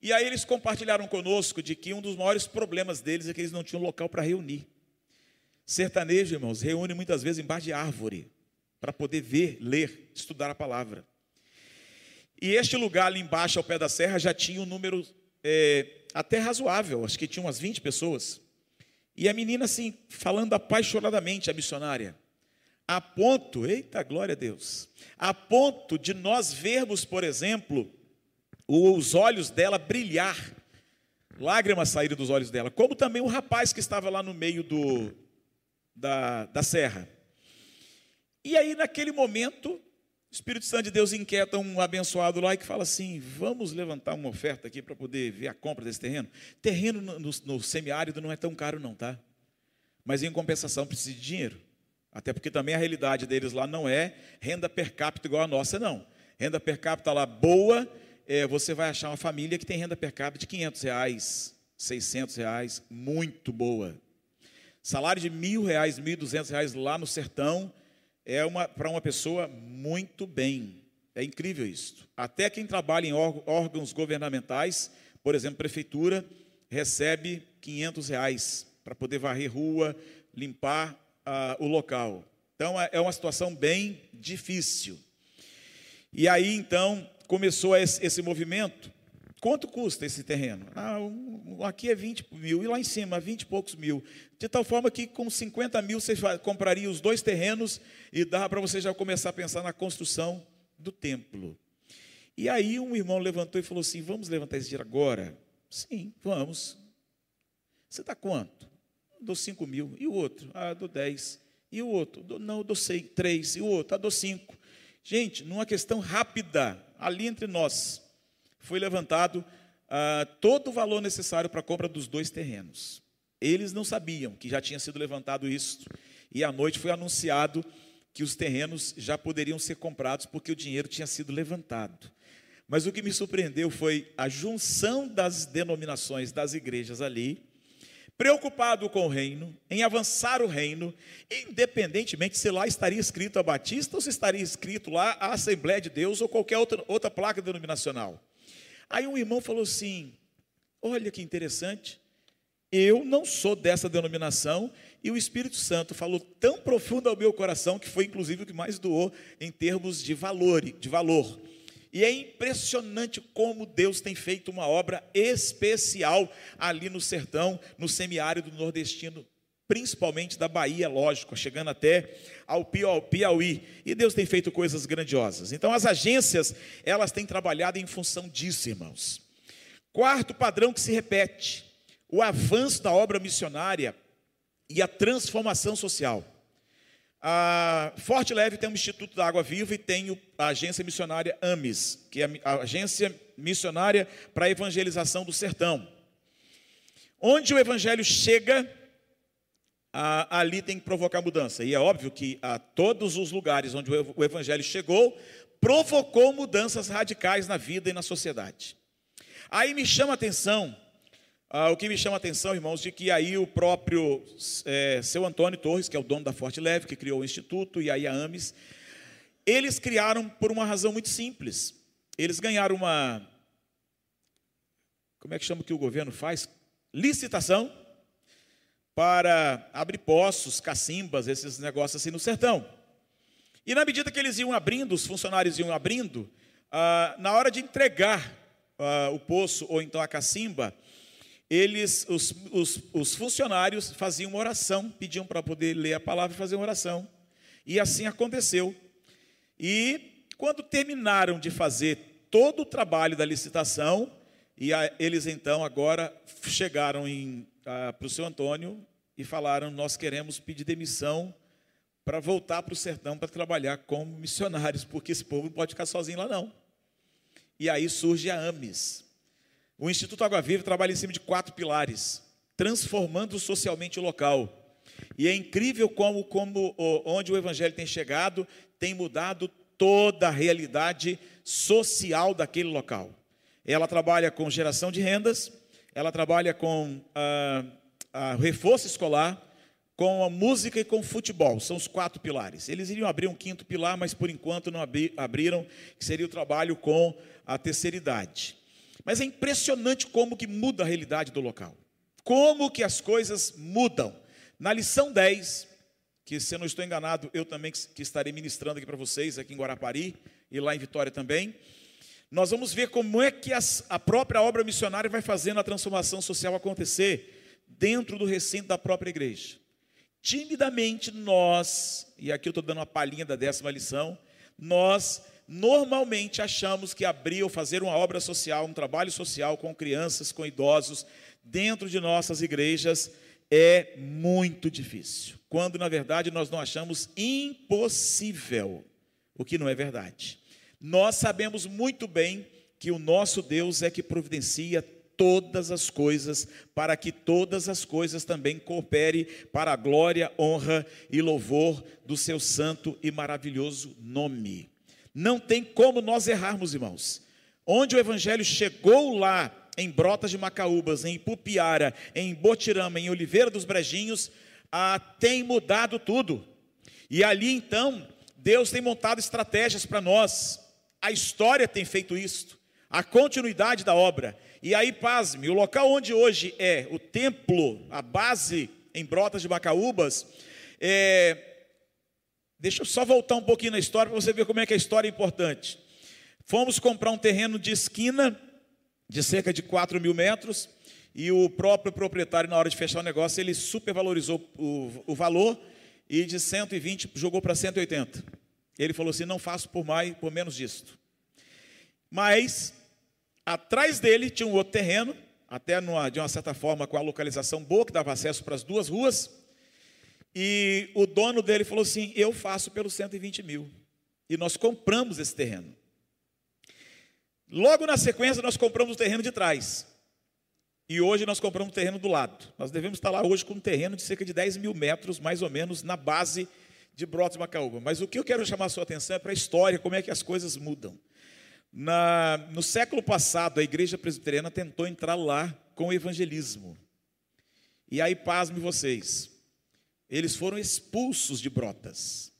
E aí eles compartilharam conosco de que um dos maiores problemas deles é que eles não tinham local para reunir. Sertanejo, irmãos, reúne muitas vezes embaixo de árvore para poder ver, ler, estudar a palavra. E este lugar ali embaixo, ao pé da serra, já tinha um número é, até razoável, acho que tinha umas 20 pessoas. E a menina, assim, falando apaixonadamente, a missionária, a ponto, eita glória a Deus, a ponto de nós vermos, por exemplo, os olhos dela brilhar, lágrimas saírem dos olhos dela, como também o rapaz que estava lá no meio do, da, da serra. E aí, naquele momento, o Espírito Santo de Deus inquieta um abençoado lá e que fala assim: vamos levantar uma oferta aqui para poder ver a compra desse terreno. Terreno no, no, no semiárido não é tão caro, não, tá? Mas em compensação precisa de dinheiro. Até porque também a realidade deles lá não é renda per capita igual a nossa, não. Renda per capita lá boa, é, você vai achar uma família que tem renda per capita de 500 reais, 600 reais, muito boa. Salário de mil reais, mil duzentos reais lá no sertão, é uma, para uma pessoa muito bem. É incrível isso. Até quem trabalha em órgãos governamentais, por exemplo, prefeitura, recebe 500 reais para poder varrer rua, limpar ah, o local. Então é, é uma situação bem difícil. E aí então começou esse, movimento. Quanto custa esse terreno? Ah, um, aqui é 20 mil, e lá em cima, 20 e poucos mil. De tal forma que com 50 mil você compraria os dois terrenos e dava para você já começar a pensar na construção do templo. E aí um irmão levantou e falou assim: Vamos levantar esse dinheiro agora? Sim, vamos. Você dá quanto? Dou 5 mil. E o outro? Ah, dou 10. E o outro? Dou, não, dou 3. E o outro? Ah, dou 5. Gente, numa questão rápida, ali entre nós, foi levantado ah, todo o valor necessário para a compra dos dois terrenos. Eles não sabiam que já tinha sido levantado isso. E à noite foi anunciado que os terrenos já poderiam ser comprados porque o dinheiro tinha sido levantado. Mas o que me surpreendeu foi a junção das denominações das igrejas ali, preocupado com o reino, em avançar o reino, independentemente se lá estaria escrito a Batista ou se estaria escrito lá a Assembleia de Deus ou qualquer outra, outra placa denominacional. Aí um irmão falou assim: Olha que interessante, eu não sou dessa denominação e o Espírito Santo falou tão profundo ao meu coração que foi inclusive o que mais doou em termos de valor, de valor. E é impressionante como Deus tem feito uma obra especial ali no sertão, no semiárido nordestino, principalmente da Bahia, lógico, chegando até ao Piauí. E Deus tem feito coisas grandiosas. Então as agências, elas têm trabalhado em função disso, irmãos. Quarto padrão que se repete: o avanço da obra missionária e a transformação social. A Forte Leve tem o Instituto da Água Viva e tem a agência missionária AMIS, que é a agência missionária para a evangelização do sertão. Onde o evangelho chega, ali tem que provocar mudança. E é óbvio que a todos os lugares onde o evangelho chegou, provocou mudanças radicais na vida e na sociedade. Aí me chama a atenção ah, o que me chama a atenção, irmãos, de que aí o próprio é, seu Antônio Torres, que é o dono da Forte Leve, que criou o Instituto, e aí a AMES, eles criaram por uma razão muito simples. Eles ganharam uma. Como é que chama que o governo faz? Licitação para abrir poços, cacimbas, esses negócios assim no sertão. E na medida que eles iam abrindo, os funcionários iam abrindo, ah, na hora de entregar ah, o poço ou então a cacimba, eles, os, os, os funcionários faziam uma oração, pediam para poder ler a palavra e fazer uma oração. E assim aconteceu. E quando terminaram de fazer todo o trabalho da licitação, e a, eles então agora chegaram para o seu Antônio e falaram: Nós queremos pedir demissão para voltar para o sertão para trabalhar como missionários, porque esse povo não pode ficar sozinho lá não. E aí surge a AMES, o Instituto Água Viva trabalha em cima de quatro pilares, transformando socialmente o local. E é incrível como, como onde o Evangelho tem chegado, tem mudado toda a realidade social daquele local. Ela trabalha com geração de rendas, ela trabalha com ah, ah, reforço escolar, com a música e com o futebol. São os quatro pilares. Eles iriam abrir um quinto pilar, mas por enquanto não abriram, que seria o trabalho com a terceira idade. Mas é impressionante como que muda a realidade do local. Como que as coisas mudam. Na lição 10, que se eu não estou enganado, eu também que estarei ministrando aqui para vocês, aqui em Guarapari e lá em Vitória também, nós vamos ver como é que as, a própria obra missionária vai fazendo a transformação social acontecer dentro do recinto da própria igreja. Timidamente nós, e aqui eu estou dando uma palhinha da décima lição, nós normalmente achamos que abrir ou fazer uma obra social, um trabalho social com crianças, com idosos, dentro de nossas igrejas, é muito difícil. Quando, na verdade, nós não achamos impossível, o que não é verdade. Nós sabemos muito bem que o nosso Deus é que providencia todas as coisas, para que todas as coisas também coopere para a glória, honra e louvor do seu santo e maravilhoso nome. Não tem como nós errarmos, irmãos. Onde o evangelho chegou lá, em Brotas de Macaúbas, em Pupiara, em Botirama, em Oliveira dos Brejinhos, ah, tem mudado tudo. E ali então, Deus tem montado estratégias para nós. A história tem feito isso, a continuidade da obra. E aí, pasme, o local onde hoje é o templo, a base em Brotas de Macaúbas, é... deixa eu só voltar um pouquinho na história para você ver como é que a história é importante. Fomos comprar um terreno de esquina de cerca de 4 mil metros e o próprio proprietário, na hora de fechar o negócio, ele supervalorizou o, o valor e de 120 jogou para 180. Ele falou assim: não faço por mais, por menos disto. Mas atrás dele tinha um outro terreno, até numa, de uma certa forma com a localização boa, que dava acesso para as duas ruas. E o dono dele falou assim: eu faço pelos 120 mil. E nós compramos esse terreno. Logo na sequência, nós compramos o terreno de trás. E hoje nós compramos o terreno do lado. Nós devemos estar lá hoje com um terreno de cerca de 10 mil metros, mais ou menos, na base de Brotas Macaúba. Mas o que eu quero chamar a sua atenção é para a história, como é que as coisas mudam. Na, no século passado, a igreja presbiteriana tentou entrar lá com o evangelismo. E aí, pasme vocês, eles foram expulsos de Brotas.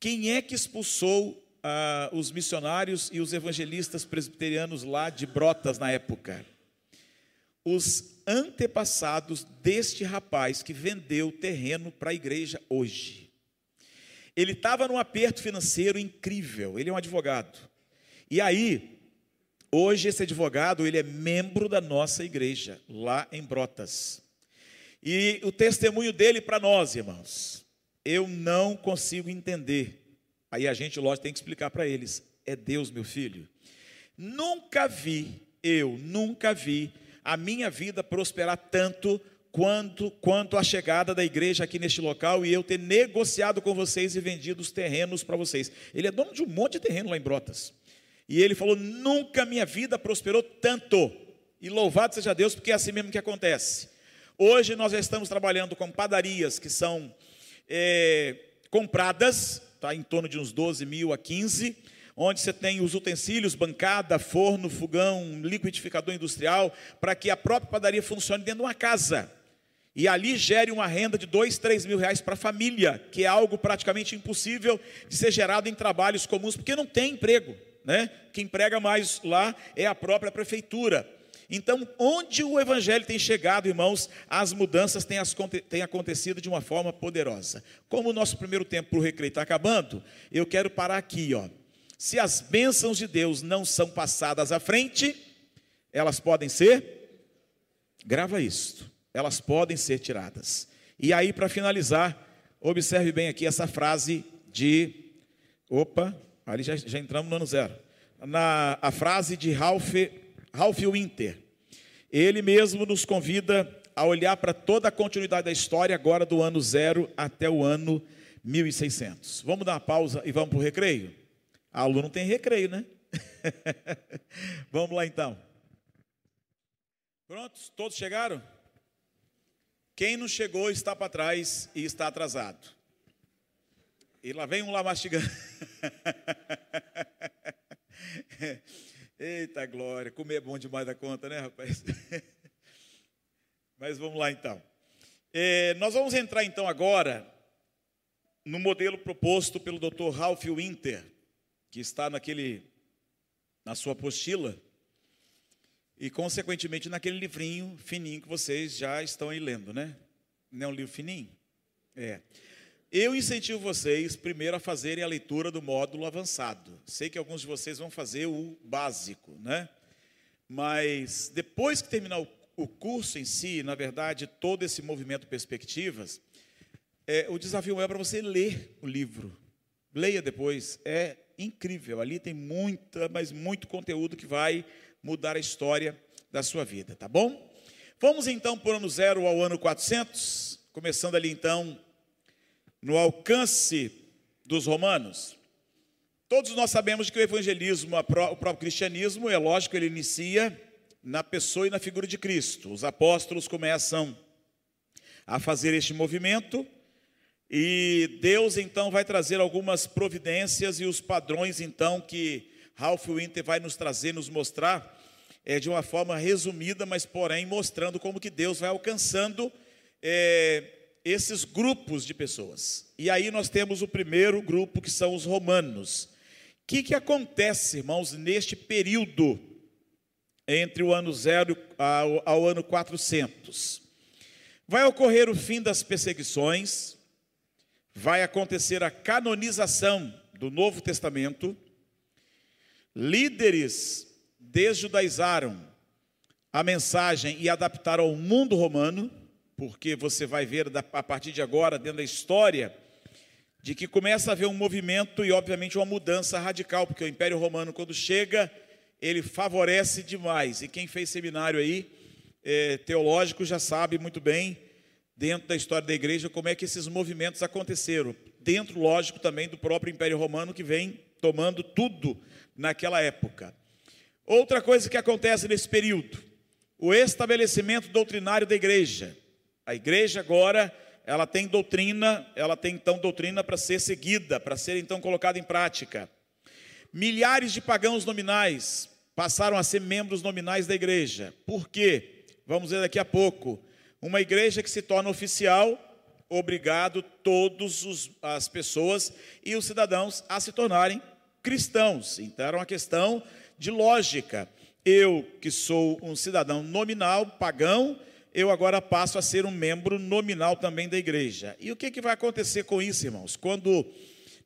Quem é que expulsou ah, os missionários e os evangelistas presbiterianos lá de Brotas na época. Os antepassados deste rapaz que vendeu terreno para a igreja hoje. Ele estava num aperto financeiro incrível, ele é um advogado. E aí, hoje esse advogado, ele é membro da nossa igreja, lá em Brotas. E o testemunho dele para nós, irmãos, eu não consigo entender Aí a gente, lógico, tem que explicar para eles: é Deus, meu filho. Nunca vi, eu nunca vi a minha vida prosperar tanto quanto, quanto a chegada da igreja aqui neste local e eu ter negociado com vocês e vendido os terrenos para vocês. Ele é dono de um monte de terreno lá em Brotas. E ele falou: nunca minha vida prosperou tanto. E louvado seja Deus, porque é assim mesmo que acontece. Hoje nós já estamos trabalhando com padarias que são é, compradas está em torno de uns 12 mil a 15, onde você tem os utensílios, bancada, forno, fogão, liquidificador industrial, para que a própria padaria funcione dentro de uma casa. E ali gere uma renda de dois, três mil reais para a família, que é algo praticamente impossível de ser gerado em trabalhos comuns, porque não tem emprego. Né? Quem emprega mais lá é a própria prefeitura. Então, onde o Evangelho tem chegado, irmãos, as mudanças têm, as, têm acontecido de uma forma poderosa. Como o nosso primeiro tempo para o recreio está acabando, eu quero parar aqui. Ó. Se as bênçãos de Deus não são passadas à frente, elas podem ser, grava isto, elas podem ser tiradas. E aí, para finalizar, observe bem aqui essa frase de, opa, ali já, já entramos no ano zero. Na, a frase de Ralph Ralph Winter. Ele mesmo nos convida a olhar para toda a continuidade da história, agora do ano zero até o ano 1600. Vamos dar uma pausa e vamos para o recreio? A aula não tem recreio, né? vamos lá então. Prontos? Todos chegaram? Quem não chegou está para trás e está atrasado. E lá vem um lá mastigando. Eita glória, comer é bom demais da conta, né, rapaz? Mas vamos lá então. É, nós vamos entrar então agora no modelo proposto pelo Dr. Ralph Winter, que está naquele na sua apostila e consequentemente naquele livrinho fininho que vocês já estão aí lendo, né? Não é um livro fininho? É. Eu incentivo vocês primeiro a fazerem a leitura do módulo avançado. Sei que alguns de vocês vão fazer o básico, né? Mas depois que terminar o curso em si, na verdade, todo esse movimento Perspectivas, é, o desafio é para você ler o livro. Leia depois, é incrível. Ali tem muita, mas muito conteúdo que vai mudar a história da sua vida, tá bom? Vamos então por ano zero ao ano 400, começando ali então no alcance dos romanos. Todos nós sabemos que o evangelismo, o próprio cristianismo, é lógico, ele inicia na pessoa e na figura de Cristo. Os apóstolos começam a fazer este movimento e Deus então vai trazer algumas providências e os padrões então que Ralph Winter vai nos trazer, nos mostrar, é, de uma forma resumida, mas porém mostrando como que Deus vai alcançando é, esses grupos de pessoas. E aí nós temos o primeiro grupo, que são os romanos. O que, que acontece, irmãos, neste período entre o ano zero ao, ao ano 400? Vai ocorrer o fim das perseguições, vai acontecer a canonização do Novo Testamento, líderes desjudaizaram a mensagem e adaptaram ao mundo romano, porque você vai ver a partir de agora, dentro da história, de que começa a haver um movimento e, obviamente, uma mudança radical, porque o Império Romano, quando chega, ele favorece demais. E quem fez seminário aí, é, teológico, já sabe muito bem, dentro da história da igreja, como é que esses movimentos aconteceram. Dentro, lógico, também do próprio Império Romano, que vem tomando tudo naquela época. Outra coisa que acontece nesse período, o estabelecimento doutrinário da igreja. A igreja agora, ela tem doutrina, ela tem então doutrina para ser seguida, para ser então colocada em prática. Milhares de pagãos nominais passaram a ser membros nominais da igreja. Por quê? Vamos ver daqui a pouco. Uma igreja que se torna oficial, obrigado todas as pessoas e os cidadãos a se tornarem cristãos. Então era uma questão de lógica. Eu, que sou um cidadão nominal, pagão, eu agora passo a ser um membro nominal também da igreja. E o que, que vai acontecer com isso, irmãos? Quando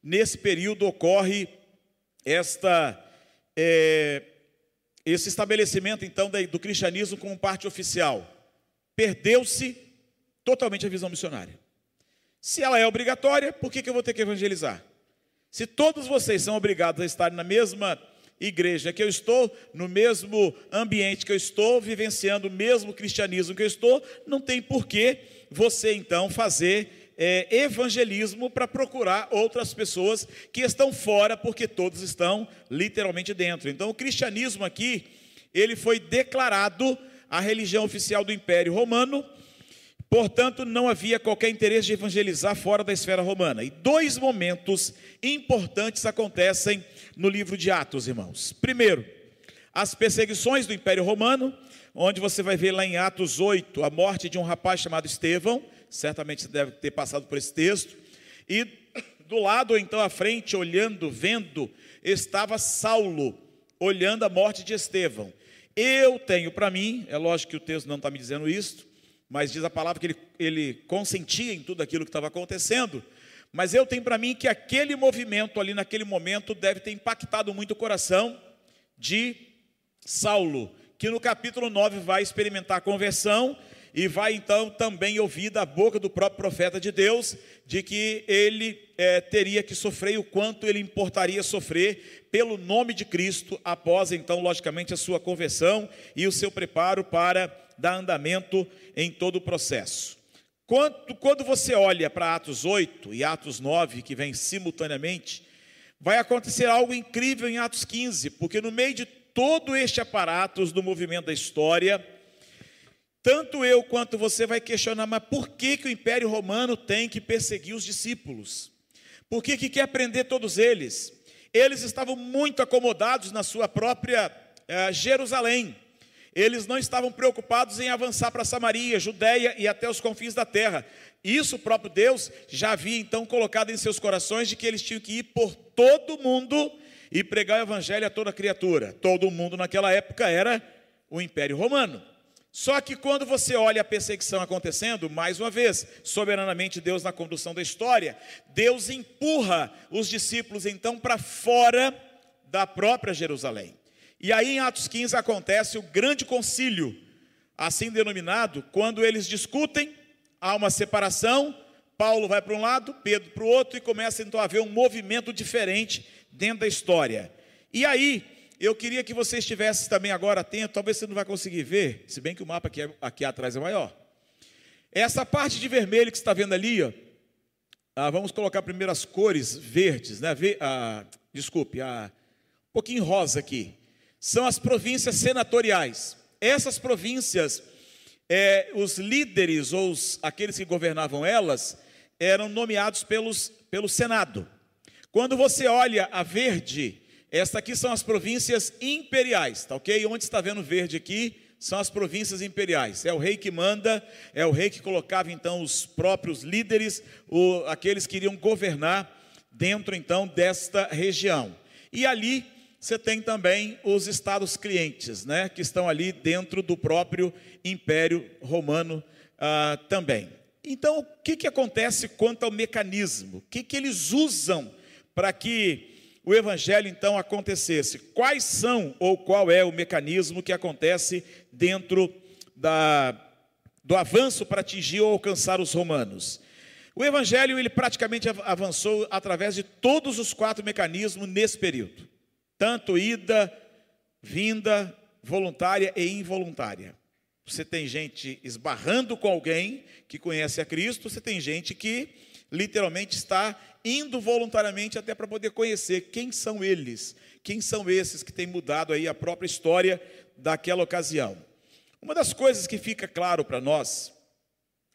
nesse período ocorre esta, é, esse estabelecimento, então, do cristianismo como parte oficial, perdeu-se totalmente a visão missionária. Se ela é obrigatória, por que, que eu vou ter que evangelizar? Se todos vocês são obrigados a estar na mesma igreja que eu estou, no mesmo ambiente que eu estou, vivenciando o mesmo cristianismo que eu estou, não tem porquê você então fazer é, evangelismo para procurar outras pessoas que estão fora, porque todos estão literalmente dentro. Então, o cristianismo aqui, ele foi declarado a religião oficial do Império Romano, Portanto, não havia qualquer interesse de evangelizar fora da esfera romana. E dois momentos importantes acontecem no livro de Atos, irmãos. Primeiro, as perseguições do Império Romano, onde você vai ver lá em Atos 8 a morte de um rapaz chamado Estevão, certamente você deve ter passado por esse texto, e do lado, então à frente, olhando, vendo, estava Saulo, olhando a morte de Estevão. Eu tenho para mim, é lógico que o texto não está me dizendo isso, mas diz a palavra que ele, ele consentia em tudo aquilo que estava acontecendo, mas eu tenho para mim que aquele movimento ali naquele momento deve ter impactado muito o coração de Saulo, que no capítulo 9 vai experimentar a conversão e vai então também ouvir da boca do próprio profeta de Deus de que ele é, teria que sofrer o quanto ele importaria sofrer pelo nome de Cristo após então, logicamente, a sua conversão e o seu preparo para dar andamento em todo o processo. Quando, quando você olha para Atos 8 e Atos 9, que vem simultaneamente, vai acontecer algo incrível em Atos 15, porque no meio de todo este aparato do movimento da história, tanto eu quanto você vai questionar, mas por que, que o Império Romano tem que perseguir os discípulos? Por que, que quer prender todos eles? Eles estavam muito acomodados na sua própria eh, Jerusalém. Eles não estavam preocupados em avançar para Samaria, Judéia e até os confins da terra. Isso o próprio Deus já havia então colocado em seus corações de que eles tinham que ir por todo mundo e pregar o evangelho a toda criatura. Todo mundo naquela época era o Império Romano. Só que quando você olha a perseguição acontecendo, mais uma vez, soberanamente Deus na condução da história, Deus empurra os discípulos então para fora da própria Jerusalém. E aí em Atos 15 acontece o grande concílio, assim denominado, quando eles discutem, há uma separação, Paulo vai para um lado, Pedro para o outro, e começa então a haver um movimento diferente dentro da história. E aí, eu queria que você estivesse também agora atento, talvez você não vai conseguir ver, se bem que o mapa aqui, aqui atrás é maior. Essa parte de vermelho que você está vendo ali, ó, ah, vamos colocar primeiro as cores verdes, né? ah, desculpe, ah, um pouquinho rosa aqui são as províncias senatoriais. Essas províncias, é, os líderes ou os, aqueles que governavam elas, eram nomeados pelos, pelo Senado. Quando você olha a verde, esta aqui são as províncias imperiais, tá ok? Onde está vendo verde aqui são as províncias imperiais. É o rei que manda, é o rei que colocava então os próprios líderes, o, aqueles que iriam governar dentro então desta região. E ali você tem também os estados clientes, né, que estão ali dentro do próprio Império Romano ah, também. Então, o que, que acontece quanto ao mecanismo? O que, que eles usam para que o evangelho então acontecesse. Quais são ou qual é o mecanismo que acontece dentro da, do avanço para atingir ou alcançar os romanos? O evangelho ele praticamente avançou através de todos os quatro mecanismos nesse período. Tanto ida, vinda, voluntária e involuntária. Você tem gente esbarrando com alguém que conhece a Cristo, você tem gente que literalmente está indo voluntariamente até para poder conhecer quem são eles, quem são esses que têm mudado aí a própria história daquela ocasião. Uma das coisas que fica claro para nós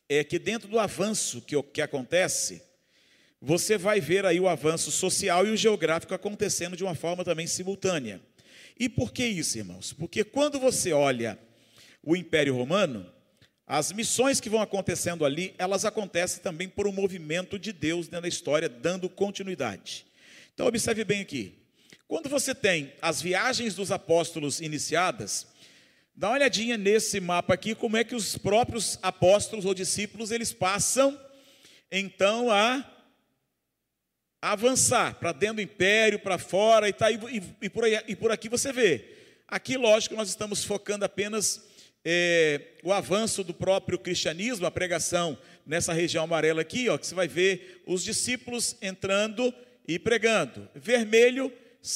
é que dentro do avanço que, que acontece, você vai ver aí o avanço social e o geográfico acontecendo de uma forma também simultânea. E por que isso, irmãos? Porque quando você olha o Império Romano, as missões que vão acontecendo ali, elas acontecem também por um movimento de Deus dentro da história, dando continuidade. Então, observe bem aqui. Quando você tem as viagens dos apóstolos iniciadas, dá uma olhadinha nesse mapa aqui, como é que os próprios apóstolos ou discípulos, eles passam, então, a avançar para dentro do império, para fora, e, tá, e, e, por aí, e por aqui você vê. Aqui, lógico, nós estamos focando apenas é, o avanço do próprio cristianismo, a pregação nessa região amarela aqui, ó, que você vai ver os discípulos entrando e pregando. Vermelho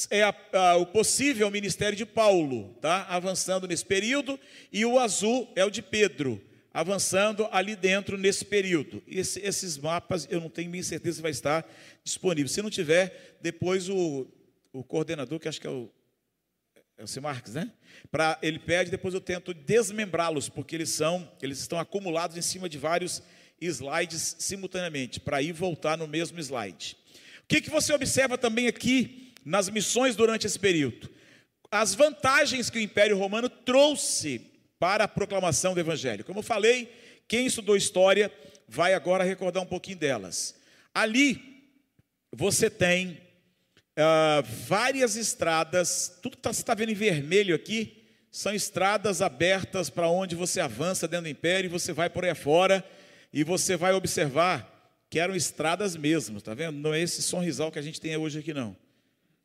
é a, a, o possível ministério de Paulo, tá? avançando nesse período, e o azul é o de Pedro, avançando ali dentro nesse período. Esse, esses mapas eu não tenho minha certeza se vai estar disponível. Se não tiver, depois o, o coordenador, que acho que é o é o C. Marques, né? Para ele pede, depois eu tento desmembrá-los, porque eles são, eles estão acumulados em cima de vários slides simultaneamente, para ir voltar no mesmo slide. O que, que você observa também aqui nas missões durante esse período? As vantagens que o Império Romano trouxe para a proclamação do Evangelho. Como eu falei, quem estudou história vai agora recordar um pouquinho delas. Ali você tem uh, várias estradas, tudo que tá, você está vendo em vermelho aqui, são estradas abertas para onde você avança dentro do império e você vai por aí fora e você vai observar que eram estradas mesmo, tá vendo? Não é esse sonrisal que a gente tem hoje aqui, não.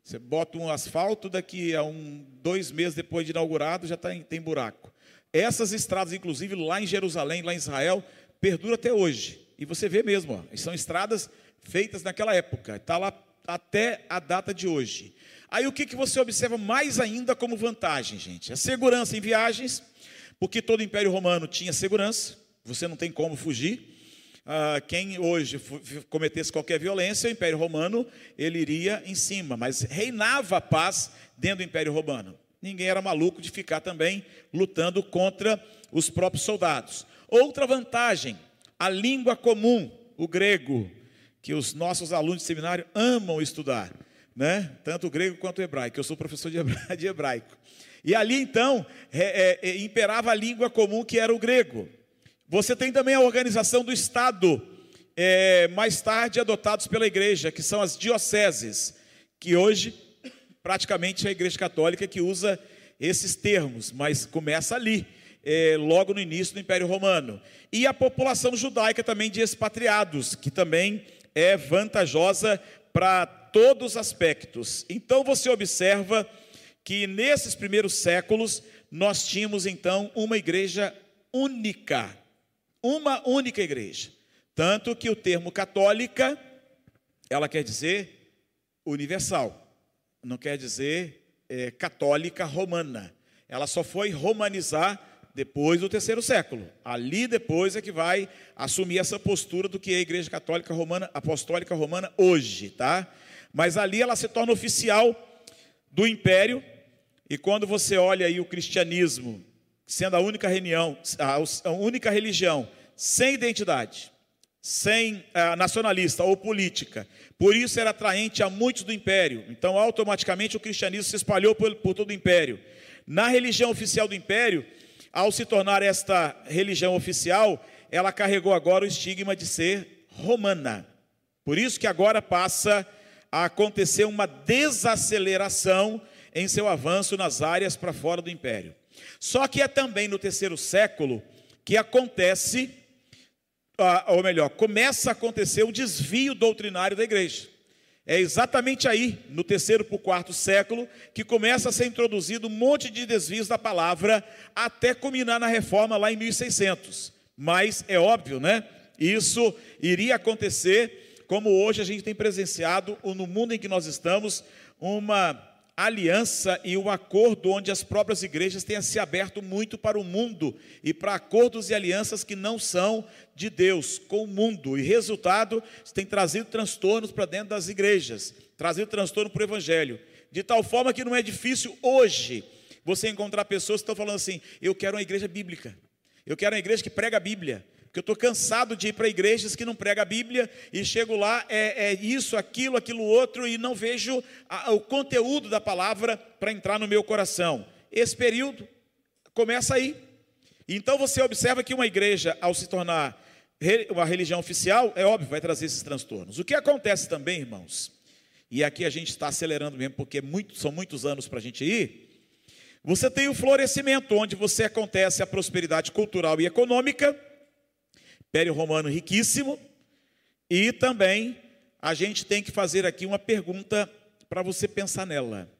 Você bota um asfalto, daqui a um, dois meses depois de inaugurado, já tá em, tem buraco. Essas estradas, inclusive lá em Jerusalém, lá em Israel, perduram até hoje. E você vê mesmo, ó, são estradas feitas naquela época. Está lá até a data de hoje. Aí o que, que você observa mais ainda como vantagem, gente? A segurança em viagens, porque todo o Império Romano tinha segurança, você não tem como fugir. Ah, quem hoje cometesse qualquer violência, o Império Romano, ele iria em cima, mas reinava a paz dentro do Império Romano. Ninguém era maluco de ficar também lutando contra os próprios soldados. Outra vantagem, a língua comum, o grego, que os nossos alunos de seminário amam estudar, né? tanto o grego quanto o hebraico. Eu sou professor de hebraico. E ali então é, é, imperava a língua comum que era o grego. Você tem também a organização do Estado, é, mais tarde adotados pela igreja, que são as dioceses, que hoje praticamente a igreja católica que usa esses termos, mas começa ali. É, logo no início do Império Romano. E a população judaica também de expatriados, que também é vantajosa para todos os aspectos. Então você observa que nesses primeiros séculos nós tínhamos então uma igreja única, uma única igreja. Tanto que o termo católica, ela quer dizer universal, não quer dizer é, católica romana. Ela só foi romanizar depois do terceiro século. Ali depois é que vai assumir essa postura do que é a Igreja Católica Romana, Apostólica Romana hoje, tá? Mas ali ela se torna oficial do império, e quando você olha aí o cristianismo sendo a única reunião, a única religião sem identidade, sem uh, nacionalista ou política, por isso era atraente a muitos do império. Então, automaticamente o cristianismo se espalhou por, por todo o império. Na religião oficial do império, ao se tornar esta religião oficial, ela carregou agora o estigma de ser romana. Por isso que agora passa a acontecer uma desaceleração em seu avanço nas áreas para fora do império. Só que é também no terceiro século que acontece, ah, ou melhor, começa a acontecer o desvio doutrinário da igreja. É exatamente aí, no terceiro para o quarto século, que começa a ser introduzido um monte de desvios da palavra, até culminar na reforma lá em 1600. Mas é óbvio, né? Isso iria acontecer, como hoje a gente tem presenciado, no mundo em que nós estamos, uma aliança e um acordo onde as próprias igrejas têm se aberto muito para o mundo e para acordos e alianças que não são de Deus com o mundo. E resultado, tem trazido transtornos para dentro das igrejas, trazido transtorno para o evangelho. De tal forma que não é difícil hoje você encontrar pessoas que estão falando assim: eu quero uma igreja bíblica, eu quero uma igreja que prega a Bíblia. Porque eu estou cansado de ir para igrejas que não pregam a Bíblia e chego lá, é, é isso, aquilo, aquilo outro, e não vejo a, o conteúdo da palavra para entrar no meu coração. Esse período começa aí. Então você observa que uma igreja, ao se tornar uma religião oficial, é óbvio, vai trazer esses transtornos. O que acontece também, irmãos, e aqui a gente está acelerando mesmo, porque é muito, são muitos anos para a gente ir. Você tem o florescimento, onde você acontece a prosperidade cultural e econômica Império Romano riquíssimo. E também a gente tem que fazer aqui uma pergunta para você pensar nela.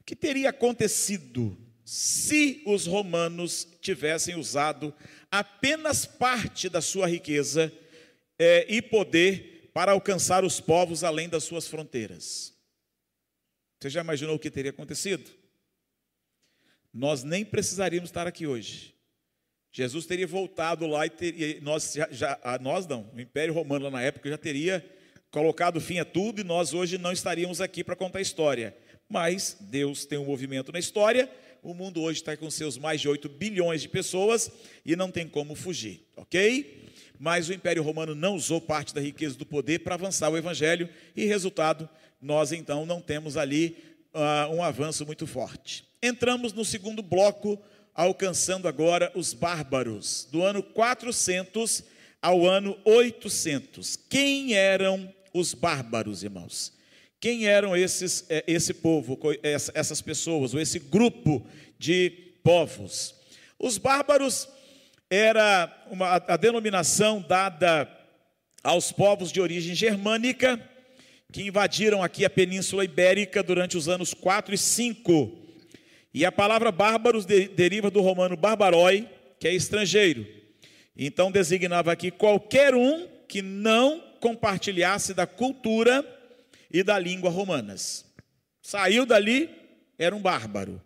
O que teria acontecido se os romanos tivessem usado apenas parte da sua riqueza é, e poder para alcançar os povos além das suas fronteiras? Você já imaginou o que teria acontecido? Nós nem precisaríamos estar aqui hoje. Jesus teria voltado lá e teria, nós já, já nós não, o Império Romano na época já teria colocado fim a tudo e nós hoje não estaríamos aqui para contar a história. Mas Deus tem um movimento na história, o mundo hoje está com seus mais de 8 bilhões de pessoas e não tem como fugir, ok? Mas o Império Romano não usou parte da riqueza do poder para avançar o Evangelho e, resultado, nós então não temos ali uh, um avanço muito forte. Entramos no segundo bloco alcançando agora os bárbaros, do ano 400 ao ano 800. Quem eram os bárbaros, irmãos? Quem eram esses, eh, esse povo, essas pessoas, ou esse grupo de povos? Os bárbaros era uma, a denominação dada aos povos de origem germânica que invadiram aqui a Península Ibérica durante os anos 4 e 5 e a palavra bárbaros de, deriva do romano barbaroi, que é estrangeiro. Então designava aqui qualquer um que não compartilhasse da cultura e da língua romanas. Saiu dali, era um bárbaro.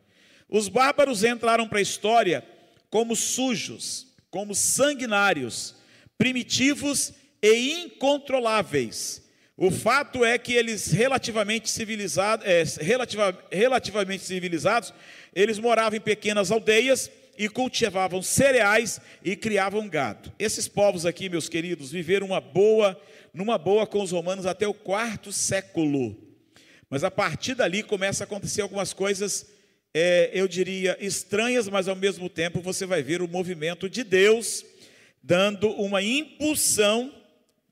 Os bárbaros entraram para a história como sujos, como sanguinários, primitivos e incontroláveis. O fato é que eles relativamente civilizados, é, relativa, relativamente civilizados, eles moravam em pequenas aldeias e cultivavam cereais e criavam gado. Esses povos aqui, meus queridos, viveram uma boa, numa boa com os romanos até o quarto século. Mas a partir dali começa a acontecer algumas coisas, é, eu diria, estranhas, mas ao mesmo tempo você vai ver o movimento de Deus dando uma impulsão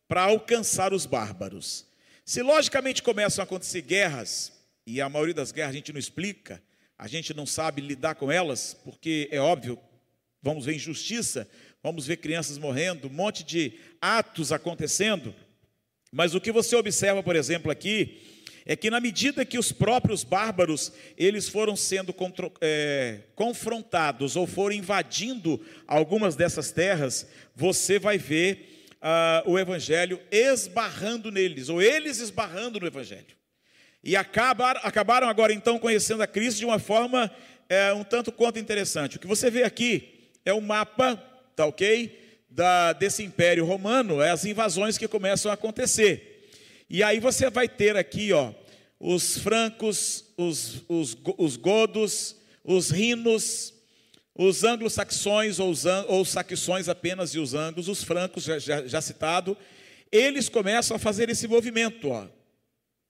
para alcançar os bárbaros. Se logicamente começam a acontecer guerras, e a maioria das guerras a gente não explica, a gente não sabe lidar com elas, porque é óbvio, vamos ver injustiça, vamos ver crianças morrendo, um monte de atos acontecendo, mas o que você observa, por exemplo, aqui, é que na medida que os próprios bárbaros eles foram sendo é, confrontados ou foram invadindo algumas dessas terras, você vai ver uh, o Evangelho esbarrando neles, ou eles esbarrando no Evangelho. E acabar, acabaram agora então conhecendo a Cristo de uma forma é, um tanto quanto interessante. O que você vê aqui é o um mapa, tá ok? Da, desse Império Romano, é as invasões que começam a acontecer. E aí você vai ter aqui, ó, os francos, os, os, os godos, os rinos, os anglo-saxões, ou, ou saxões apenas e os anglos, os francos, já, já, já, citado, eles começam a fazer esse movimento, ó,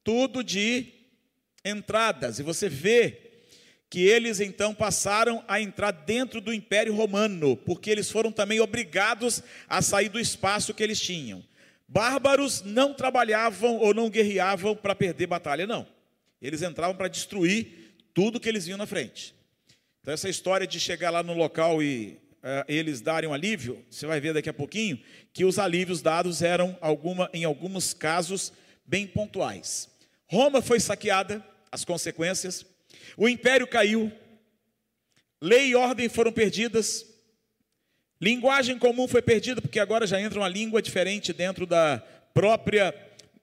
tudo de entradas, e você vê que eles então passaram a entrar dentro do Império Romano, porque eles foram também obrigados a sair do espaço que eles tinham. Bárbaros não trabalhavam ou não guerreavam para perder batalha, não. Eles entravam para destruir tudo que eles viam na frente. Então, essa história de chegar lá no local e uh, eles darem um alívio, você vai ver daqui a pouquinho que os alívios dados eram, alguma, em alguns casos, bem pontuais. Roma foi saqueada, as consequências, o império caiu, lei e ordem foram perdidas, linguagem comum foi perdida, porque agora já entra uma língua diferente dentro da própria,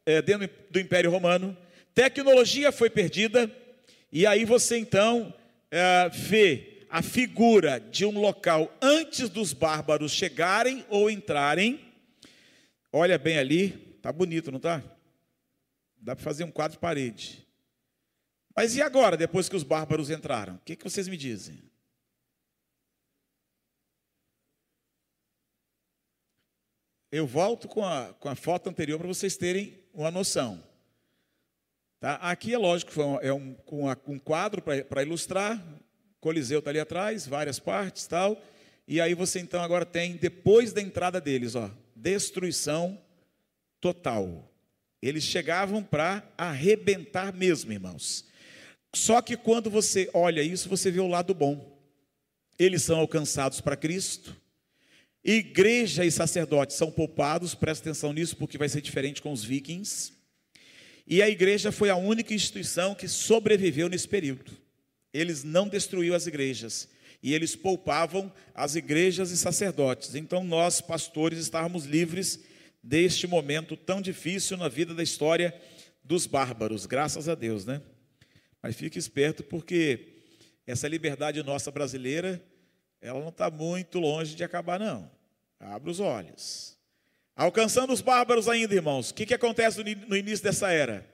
é, dentro do império romano, tecnologia foi perdida, e aí você então é, vê a figura de um local antes dos bárbaros chegarem ou entrarem. Olha bem ali, tá bonito, não tá? Dá para fazer um quadro de parede. Mas e agora, depois que os bárbaros entraram? O que, que vocês me dizem? Eu volto com a, com a foto anterior para vocês terem uma noção. Tá? Aqui é lógico, é um, um, quadro para ilustrar. Coliseu está ali atrás, várias partes tal. E aí você então agora tem, depois da entrada deles, ó, destruição total. Eles chegavam para arrebentar mesmo, irmãos. Só que quando você olha isso, você vê o lado bom. Eles são alcançados para Cristo. Igreja e sacerdotes são poupados, presta atenção nisso, porque vai ser diferente com os vikings. E a igreja foi a única instituição que sobreviveu nesse período. Eles não destruíram as igrejas e eles poupavam as igrejas e sacerdotes. Então nós, pastores, estávamos livres deste momento tão difícil na vida da história dos bárbaros, graças a Deus, né? Mas fique esperto porque essa liberdade nossa brasileira, ela não está muito longe de acabar, não. Abra os olhos. Alcançando os bárbaros ainda, irmãos, o que, que acontece no início dessa era?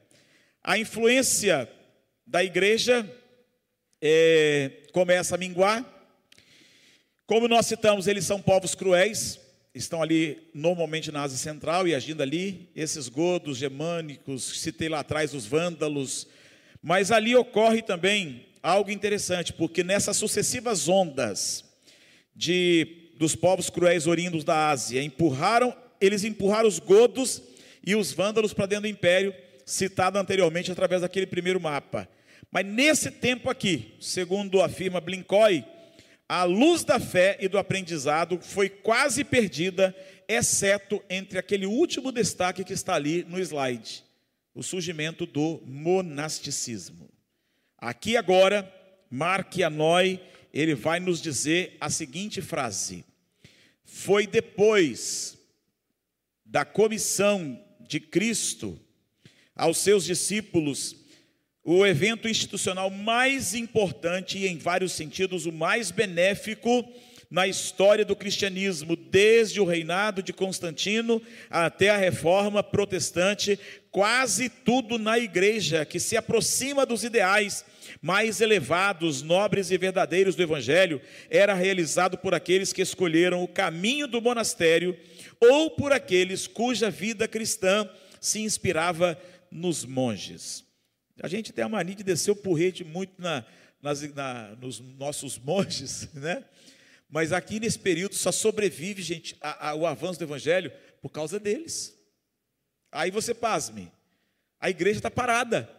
A influência da igreja é, começa a minguar. Como nós citamos, eles são povos cruéis, estão ali normalmente na Ásia Central e agindo ali. Esses godos germânicos, citei lá atrás os vândalos, mas ali ocorre também algo interessante, porque nessas sucessivas ondas de dos povos cruéis oriundos da Ásia, empurraram, eles empurraram os godos e os vândalos para dentro do império, citado anteriormente através daquele primeiro mapa. Mas nesse tempo aqui, segundo afirma Blincoy, a luz da fé e do aprendizado foi quase perdida, exceto entre aquele último destaque que está ali no slide o surgimento do monasticismo. Aqui agora, Mark Anoi, ele vai nos dizer a seguinte frase: Foi depois da comissão de Cristo aos seus discípulos o evento institucional mais importante e, em vários sentidos, o mais benéfico na história do cristianismo, desde o reinado de Constantino até a reforma protestante, quase tudo na igreja que se aproxima dos ideais mais elevados, nobres e verdadeiros do Evangelho, era realizado por aqueles que escolheram o caminho do monastério ou por aqueles cuja vida cristã se inspirava nos monges. A gente tem a mania de descer o porrete muito na, nas, na, nos nossos monges, né? Mas aqui nesse período só sobrevive, gente, a, a, o avanço do evangelho por causa deles. Aí você pasme, a igreja está parada.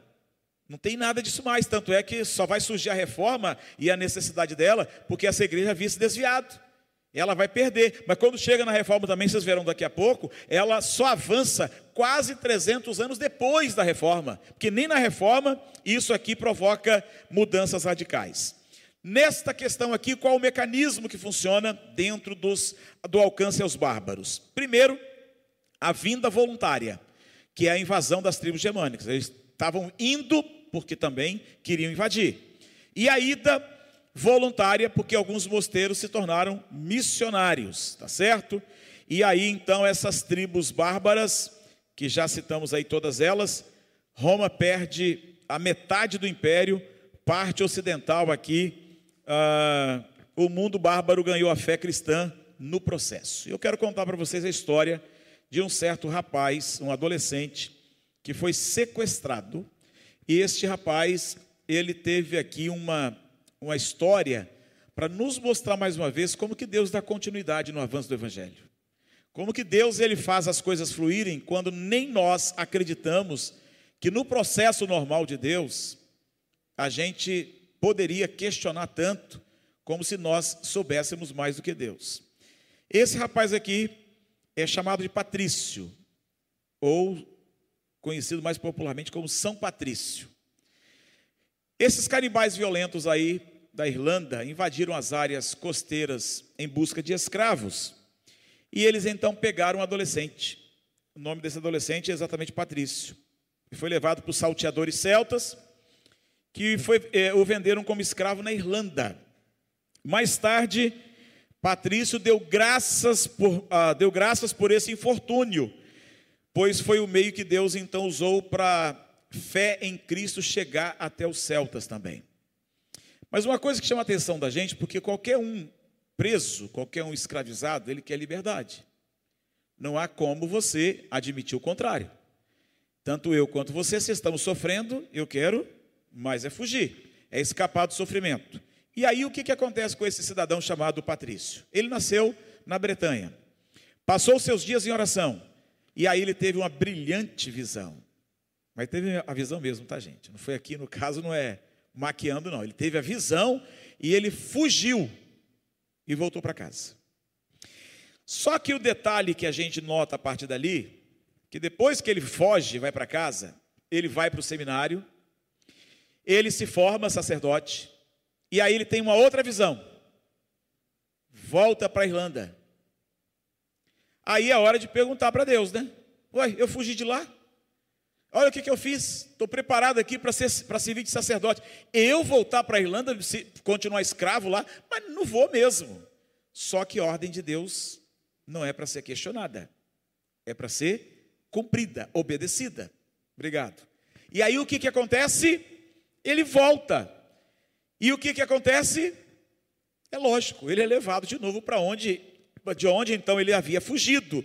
Não tem nada disso mais, tanto é que só vai surgir a reforma e a necessidade dela, porque essa igreja havia se desviado. Ela vai perder, mas quando chega na reforma também, vocês verão daqui a pouco, ela só avança quase 300 anos depois da reforma, porque nem na reforma isso aqui provoca mudanças radicais. Nesta questão aqui, qual o mecanismo que funciona dentro dos, do alcance aos bárbaros? Primeiro, a vinda voluntária, que é a invasão das tribos germânicas. Eles estavam indo porque também queriam invadir. E a ida voluntária, porque alguns mosteiros se tornaram missionários, tá certo? E aí então essas tribos bárbaras, que já citamos aí todas elas, Roma perde a metade do império, parte ocidental aqui ah, o mundo bárbaro ganhou a fé cristã no processo. Eu quero contar para vocês a história de um certo rapaz, um adolescente, que foi sequestrado. E este rapaz, ele teve aqui uma uma história para nos mostrar mais uma vez como que Deus dá continuidade no avanço do evangelho. Como que Deus ele faz as coisas fluírem quando nem nós acreditamos que no processo normal de Deus a gente poderia questionar tanto como se nós soubéssemos mais do que Deus. Esse rapaz aqui é chamado de Patrício, ou conhecido mais popularmente como São Patrício. Esses canibais violentos aí da Irlanda invadiram as áreas costeiras em busca de escravos. E eles então pegaram um adolescente. O nome desse adolescente é exatamente Patrício. E foi levado os salteadores celtas, que foi, é, o venderam como escravo na Irlanda. Mais tarde, Patrício deu graças por, ah, deu graças por esse infortúnio, pois foi o meio que Deus então usou para fé em Cristo chegar até os celtas também. Mas uma coisa que chama a atenção da gente, porque qualquer um preso, qualquer um escravizado, ele quer liberdade. Não há como você admitir o contrário. Tanto eu quanto você, se estamos sofrendo, eu quero, mas é fugir, é escapar do sofrimento. E aí o que, que acontece com esse cidadão chamado Patrício? Ele nasceu na Bretanha, passou seus dias em oração, e aí ele teve uma brilhante visão. Mas teve a visão mesmo, tá, gente? Não foi aqui, no caso, não é maquiando, não. Ele teve a visão e ele fugiu e voltou para casa. Só que o detalhe que a gente nota a partir dali, que depois que ele foge e vai para casa, ele vai para o seminário, ele se forma sacerdote, e aí ele tem uma outra visão. Volta para a Irlanda. Aí é hora de perguntar para Deus, né? Ué, eu fugi de lá? Olha o que, que eu fiz. Estou preparado aqui para servir de sacerdote. Eu voltar para a Irlanda, continuar escravo lá, mas não vou mesmo. Só que a ordem de Deus não é para ser questionada, é para ser cumprida, obedecida. Obrigado. E aí o que, que acontece? Ele volta. E o que, que acontece? É lógico, ele é levado de novo para onde, de onde então ele havia fugido.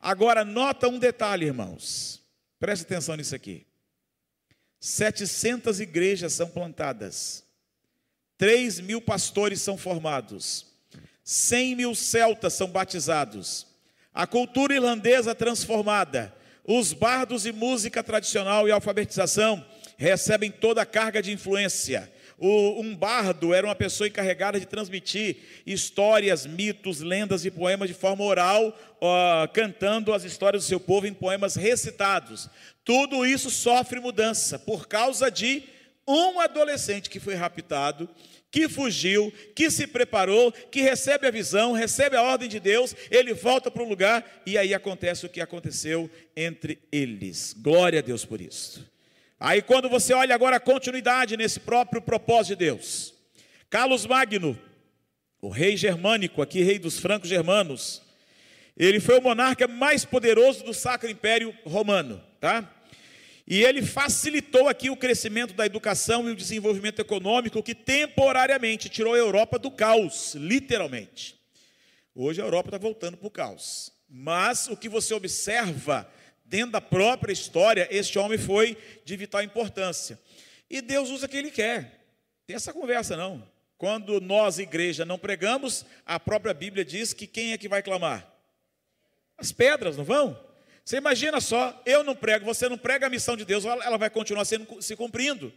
Agora, nota um detalhe, irmãos. Preste atenção nisso aqui. 700 igrejas são plantadas, 3 mil pastores são formados, 100 mil celtas são batizados, a cultura irlandesa transformada, os bardos e música tradicional e alfabetização recebem toda a carga de influência. O, um bardo era uma pessoa encarregada de transmitir histórias, mitos, lendas e poemas de forma oral, cantando as histórias do seu povo em poemas recitados. Tudo isso sofre mudança por causa de um adolescente que foi raptado, que fugiu, que se preparou, que recebe a visão, recebe a ordem de Deus, ele volta para o lugar e aí acontece o que aconteceu entre eles. Glória a Deus por isso. Aí quando você olha agora a continuidade nesse próprio propósito de Deus. Carlos Magno, o rei germânico, aqui rei dos francos germanos, ele foi o monarca mais poderoso do Sacro Império Romano, tá? E ele facilitou aqui o crescimento da educação e o desenvolvimento econômico que temporariamente tirou a Europa do caos, literalmente. Hoje a Europa está voltando para o caos. Mas o que você observa dentro da própria história, este homem foi de vital importância. E Deus usa quem Ele quer. Tem essa conversa não. Quando nós, igreja, não pregamos, a própria Bíblia diz que quem é que vai clamar? As pedras, não vão? Você imagina só, eu não prego, você não prega a missão de Deus, ela vai continuar sendo, se cumprindo.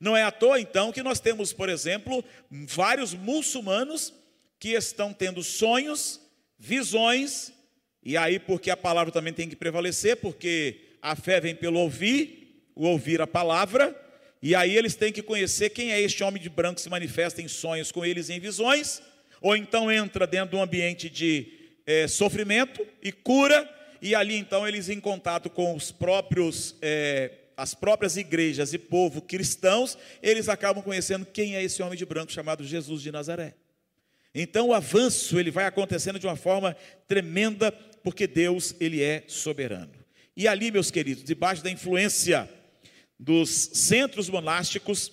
Não é à toa, então, que nós temos, por exemplo, vários muçulmanos que estão tendo sonhos, visões e aí, porque a palavra também tem que prevalecer, porque a fé vem pelo ouvir, o ouvir a palavra, e aí eles têm que conhecer quem é este homem de branco que se manifesta em sonhos com eles em visões, ou então entra dentro de um ambiente de é, sofrimento e cura, e ali então eles em contato com os próprios, é, as próprias igrejas e povo cristãos, eles acabam conhecendo quem é esse homem de branco chamado Jesus de Nazaré. Então o avanço ele vai acontecendo de uma forma tremenda porque Deus ele é soberano. E ali, meus queridos, debaixo da influência dos centros monásticos,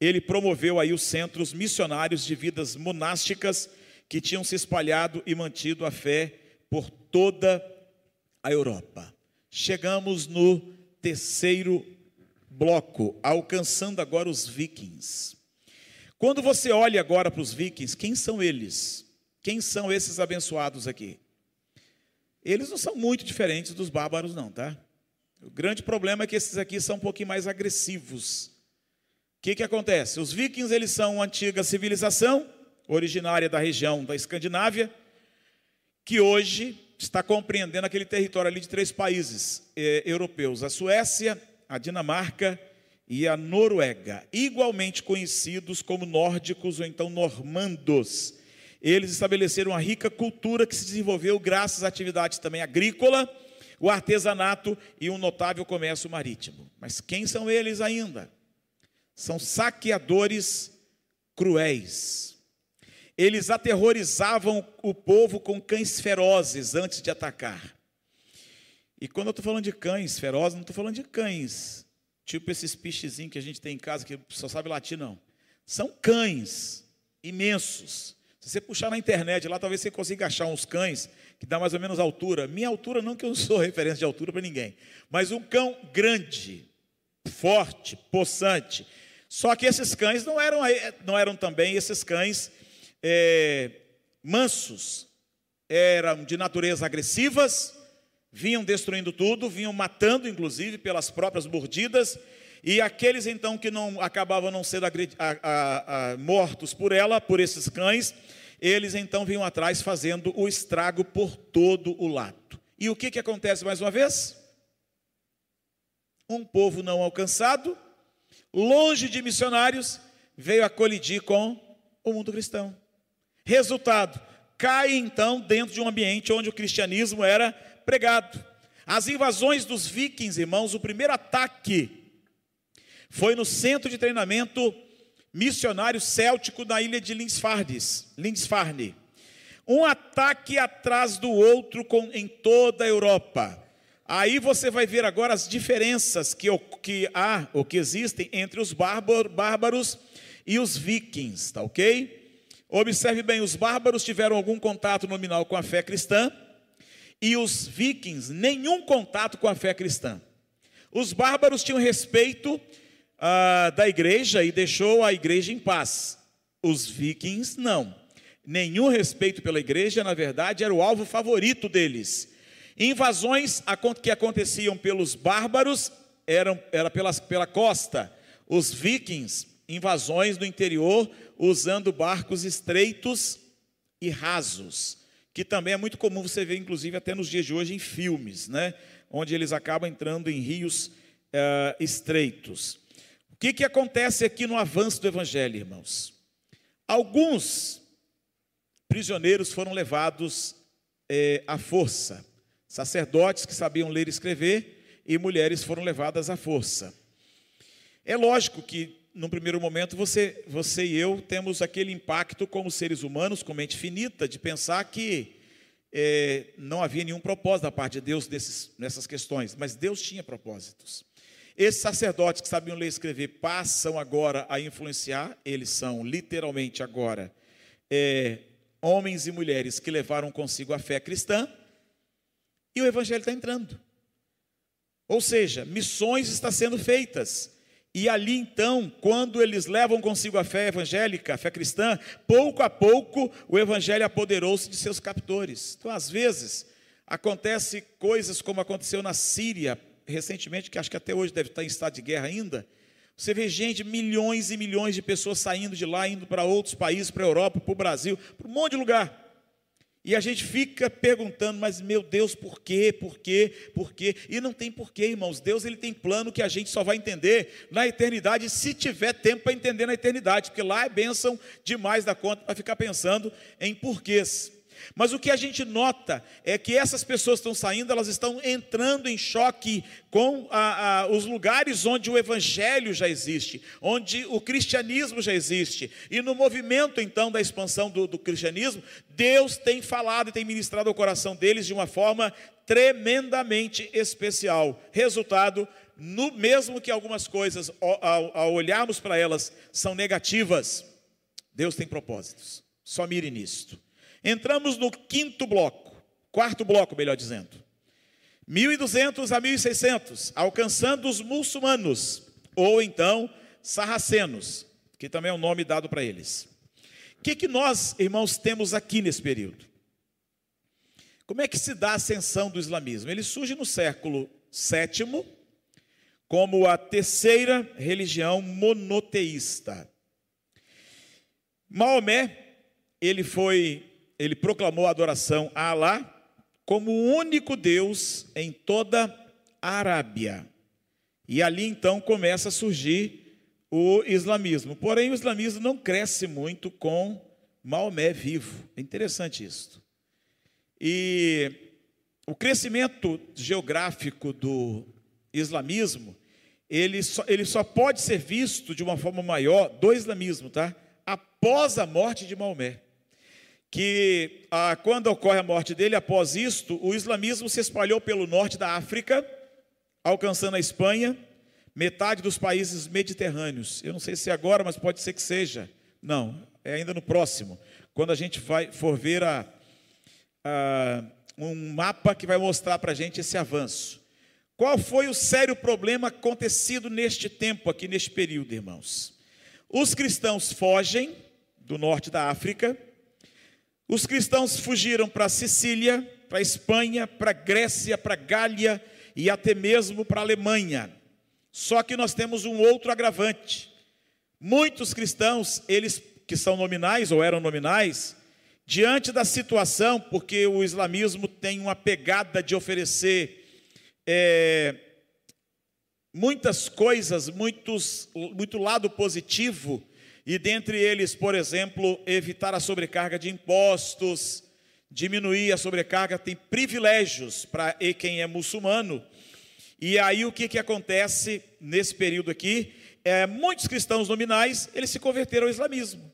ele promoveu aí os centros missionários de vidas monásticas que tinham se espalhado e mantido a fé por toda a Europa. Chegamos no terceiro bloco, alcançando agora os vikings. Quando você olha agora para os vikings, quem são eles? Quem são esses abençoados aqui? Eles não são muito diferentes dos bárbaros, não, tá? O grande problema é que esses aqui são um pouquinho mais agressivos. O que, que acontece? Os vikings eles são uma antiga civilização, originária da região da Escandinávia, que hoje está compreendendo aquele território ali de três países eh, europeus: a Suécia, a Dinamarca e a Noruega, igualmente conhecidos como nórdicos ou então normandos. Eles estabeleceram uma rica cultura que se desenvolveu graças à atividade também agrícola, o artesanato e um notável comércio marítimo. Mas quem são eles ainda? São saqueadores cruéis. Eles aterrorizavam o povo com cães ferozes antes de atacar. E quando eu estou falando de cães ferozes, não estou falando de cães Tipo esses pichezinhos que a gente tem em casa, que só sabe latir, não. São cães imensos. Se você puxar na internet lá, talvez você consiga achar uns cães que dá mais ou menos altura. Minha altura, não que eu não sou referência de altura para ninguém, mas um cão grande, forte, possante. Só que esses cães não eram, não eram também esses cães é, mansos, eram de natureza agressivas, vinham destruindo tudo, vinham matando, inclusive, pelas próprias mordidas, e aqueles então que não acabavam não sendo a, a, mortos por ela, por esses cães, eles então vinham atrás fazendo o estrago por todo o lado. E o que, que acontece mais uma vez? Um povo não alcançado, longe de missionários, veio a colidir com o mundo cristão. Resultado, cai então dentro de um ambiente onde o cristianismo era pregado. As invasões dos vikings, irmãos, o primeiro ataque foi no centro de treinamento missionário céltico na ilha de Linsfarne. Um ataque atrás do outro com, em toda a Europa. Aí você vai ver agora as diferenças que, que há, ou que existem, entre os bárbaros e os vikings, tá ok? Observe bem, os bárbaros tiveram algum contato nominal com a fé cristã, e os vikings nenhum contato com a fé cristã. Os bárbaros tinham respeito da igreja e deixou a igreja em paz. Os vikings não. Nenhum respeito pela igreja, na verdade, era o alvo favorito deles. Invasões que aconteciam pelos bárbaros eram era pelas, pela costa. Os vikings, invasões no interior, usando barcos estreitos e rasos que também é muito comum você ver, inclusive, até nos dias de hoje, em filmes, né? onde eles acabam entrando em rios uh, estreitos. O que, que acontece aqui no avanço do Evangelho, irmãos? Alguns prisioneiros foram levados eh, à força, sacerdotes que sabiam ler e escrever, e mulheres foram levadas à força. É lógico que num primeiro momento, você, você e eu temos aquele impacto como seres humanos, com mente finita, de pensar que é, não havia nenhum propósito da parte de Deus desses, nessas questões, mas Deus tinha propósitos. Esses sacerdotes que sabiam ler e escrever passam agora a influenciar, eles são literalmente agora é, homens e mulheres que levaram consigo a fé cristã, e o Evangelho está entrando. Ou seja, missões estão sendo feitas. E ali então, quando eles levam consigo a fé evangélica, a fé cristã, pouco a pouco o evangelho apoderou-se de seus captores. Então, às vezes, acontece coisas como aconteceu na Síria recentemente, que acho que até hoje deve estar em estado de guerra ainda. Você vê gente, milhões e milhões de pessoas saindo de lá, indo para outros países, para a Europa, para o Brasil, para um monte de lugar. E a gente fica perguntando, mas meu Deus, por quê? Por quê? Por quê? E não tem porquê, irmãos. Deus ele tem plano que a gente só vai entender na eternidade, se tiver tempo para entender na eternidade, porque lá é bênção demais da conta para ficar pensando em porquês. Mas o que a gente nota é que essas pessoas estão saindo, elas estão entrando em choque com a, a, os lugares onde o evangelho já existe, onde o cristianismo já existe. E no movimento, então, da expansão do, do cristianismo, Deus tem falado e tem ministrado ao coração deles de uma forma tremendamente especial. Resultado, no, mesmo que algumas coisas, ao, ao olharmos para elas, são negativas, Deus tem propósitos. Só mire nisto. Entramos no quinto bloco, quarto bloco, melhor dizendo. 1200 a 1600, alcançando os muçulmanos, ou então sarracenos. que também é o nome dado para eles. O que, que nós, irmãos, temos aqui nesse período? Como é que se dá a ascensão do islamismo? Ele surge no século VII como a terceira religião monoteísta. Maomé, ele foi, ele proclamou a adoração a Alá como o único Deus em toda a Arábia. E ali então começa a surgir o islamismo. Porém, o islamismo não cresce muito com Maomé vivo. É interessante isso. E o crescimento geográfico do islamismo, ele só, ele só pode ser visto de uma forma maior do islamismo, tá? Após a morte de Maomé. Que ah, quando ocorre a morte dele, após isto, o islamismo se espalhou pelo norte da África, alcançando a Espanha, metade dos países mediterrâneos. Eu não sei se agora, mas pode ser que seja. Não, é ainda no próximo. Quando a gente vai, for ver a, a, um mapa que vai mostrar para a gente esse avanço. Qual foi o sério problema acontecido neste tempo, aqui neste período, irmãos? Os cristãos fogem do norte da África, os cristãos fugiram para Sicília, para Espanha, para Grécia, para Gália, e até mesmo para Alemanha. Só que nós temos um outro agravante. Muitos cristãos, eles que são nominais ou eram nominais, diante da situação, porque o islamismo tem uma pegada de oferecer é, muitas coisas, muitos, muito lado positivo, e dentre eles, por exemplo, evitar a sobrecarga de impostos, diminuir a sobrecarga, tem privilégios para quem é muçulmano. E aí o que, que acontece nesse período aqui? É, muitos cristãos nominais, eles se converteram ao islamismo.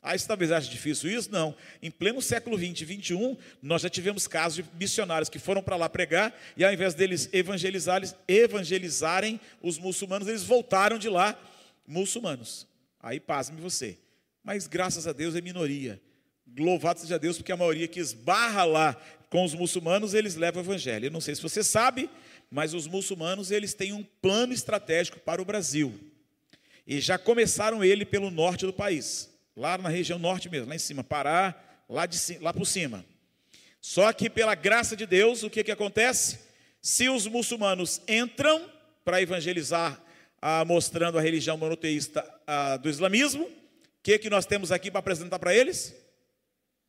Ah, isso talvez ache difícil isso? Não. Em pleno século 20 e 21, nós já tivemos casos de missionários que foram para lá pregar e ao invés deles evangelizarem, evangelizarem os muçulmanos, eles voltaram de lá muçulmanos. Aí pasme você. Mas graças a Deus é minoria. Louvado seja Deus, porque a maioria que esbarra lá com os muçulmanos, eles levam o evangelho. Eu não sei se você sabe, mas os muçulmanos, eles têm um plano estratégico para o Brasil. E já começaram ele pelo norte do país, lá na região norte mesmo, lá em cima, Pará, lá, de, lá por cima. Só que pela graça de Deus, o que, que acontece? Se os muçulmanos entram para evangelizar, ah, mostrando a religião monoteísta ah, do islamismo, o que, que nós temos aqui para apresentar para eles?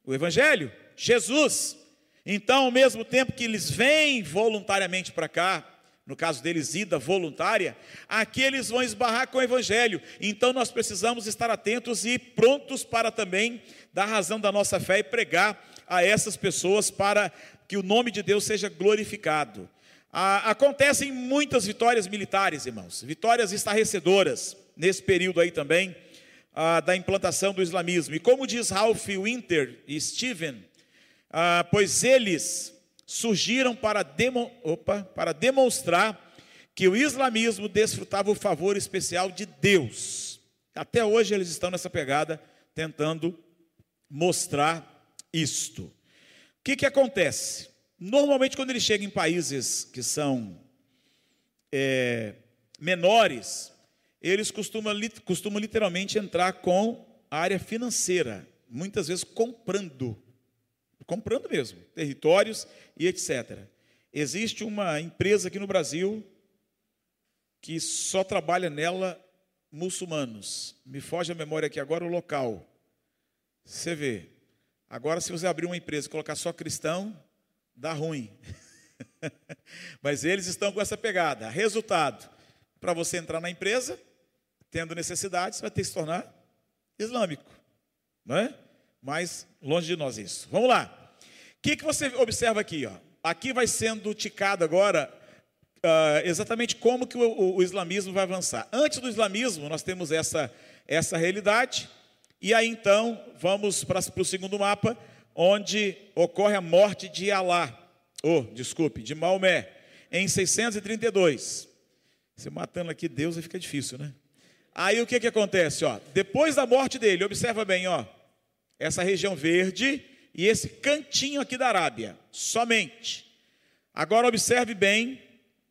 O Evangelho, Jesus. Então, ao mesmo tempo que eles vêm voluntariamente para cá, no caso deles, ida voluntária, aqui eles vão esbarrar com o Evangelho. Então, nós precisamos estar atentos e prontos para também dar razão da nossa fé e pregar a essas pessoas para que o nome de Deus seja glorificado. Ah, acontecem muitas vitórias militares, irmãos, vitórias estarrecedoras nesse período aí também ah, da implantação do islamismo. E como diz Ralph Winter e Steven, ah, pois eles surgiram para, demo, opa, para demonstrar que o islamismo desfrutava o favor especial de Deus. Até hoje eles estão nessa pegada, tentando mostrar isto. O que, que acontece? Normalmente, quando eles chegam em países que são é, menores, eles costumam, costumam literalmente entrar com a área financeira, muitas vezes comprando, comprando mesmo, territórios e etc. Existe uma empresa aqui no Brasil que só trabalha nela muçulmanos. Me foge a memória aqui agora o local. Você vê. Agora, se você abrir uma empresa e colocar só cristão, dá ruim. Mas eles estão com essa pegada. Resultado: para você entrar na empresa, tendo necessidade, você vai ter que se tornar islâmico. Não é? Mas longe de nós isso. Vamos lá. O que, que você observa aqui? Ó? Aqui vai sendo ticado agora uh, exatamente como que o, o, o, islamismo vai avançar. Antes do islamismo, nós temos essa, essa realidade. E aí então, vamos para, para o segundo mapa, onde ocorre a morte de Alá, ou, oh, desculpe, de Maomé, em 632. Você matando aqui Deus aí fica difícil, né? Aí o que, que acontece? Ó? Depois da morte dele, observa bem, ó, essa região verde e esse cantinho aqui da Arábia, somente. Agora observe bem,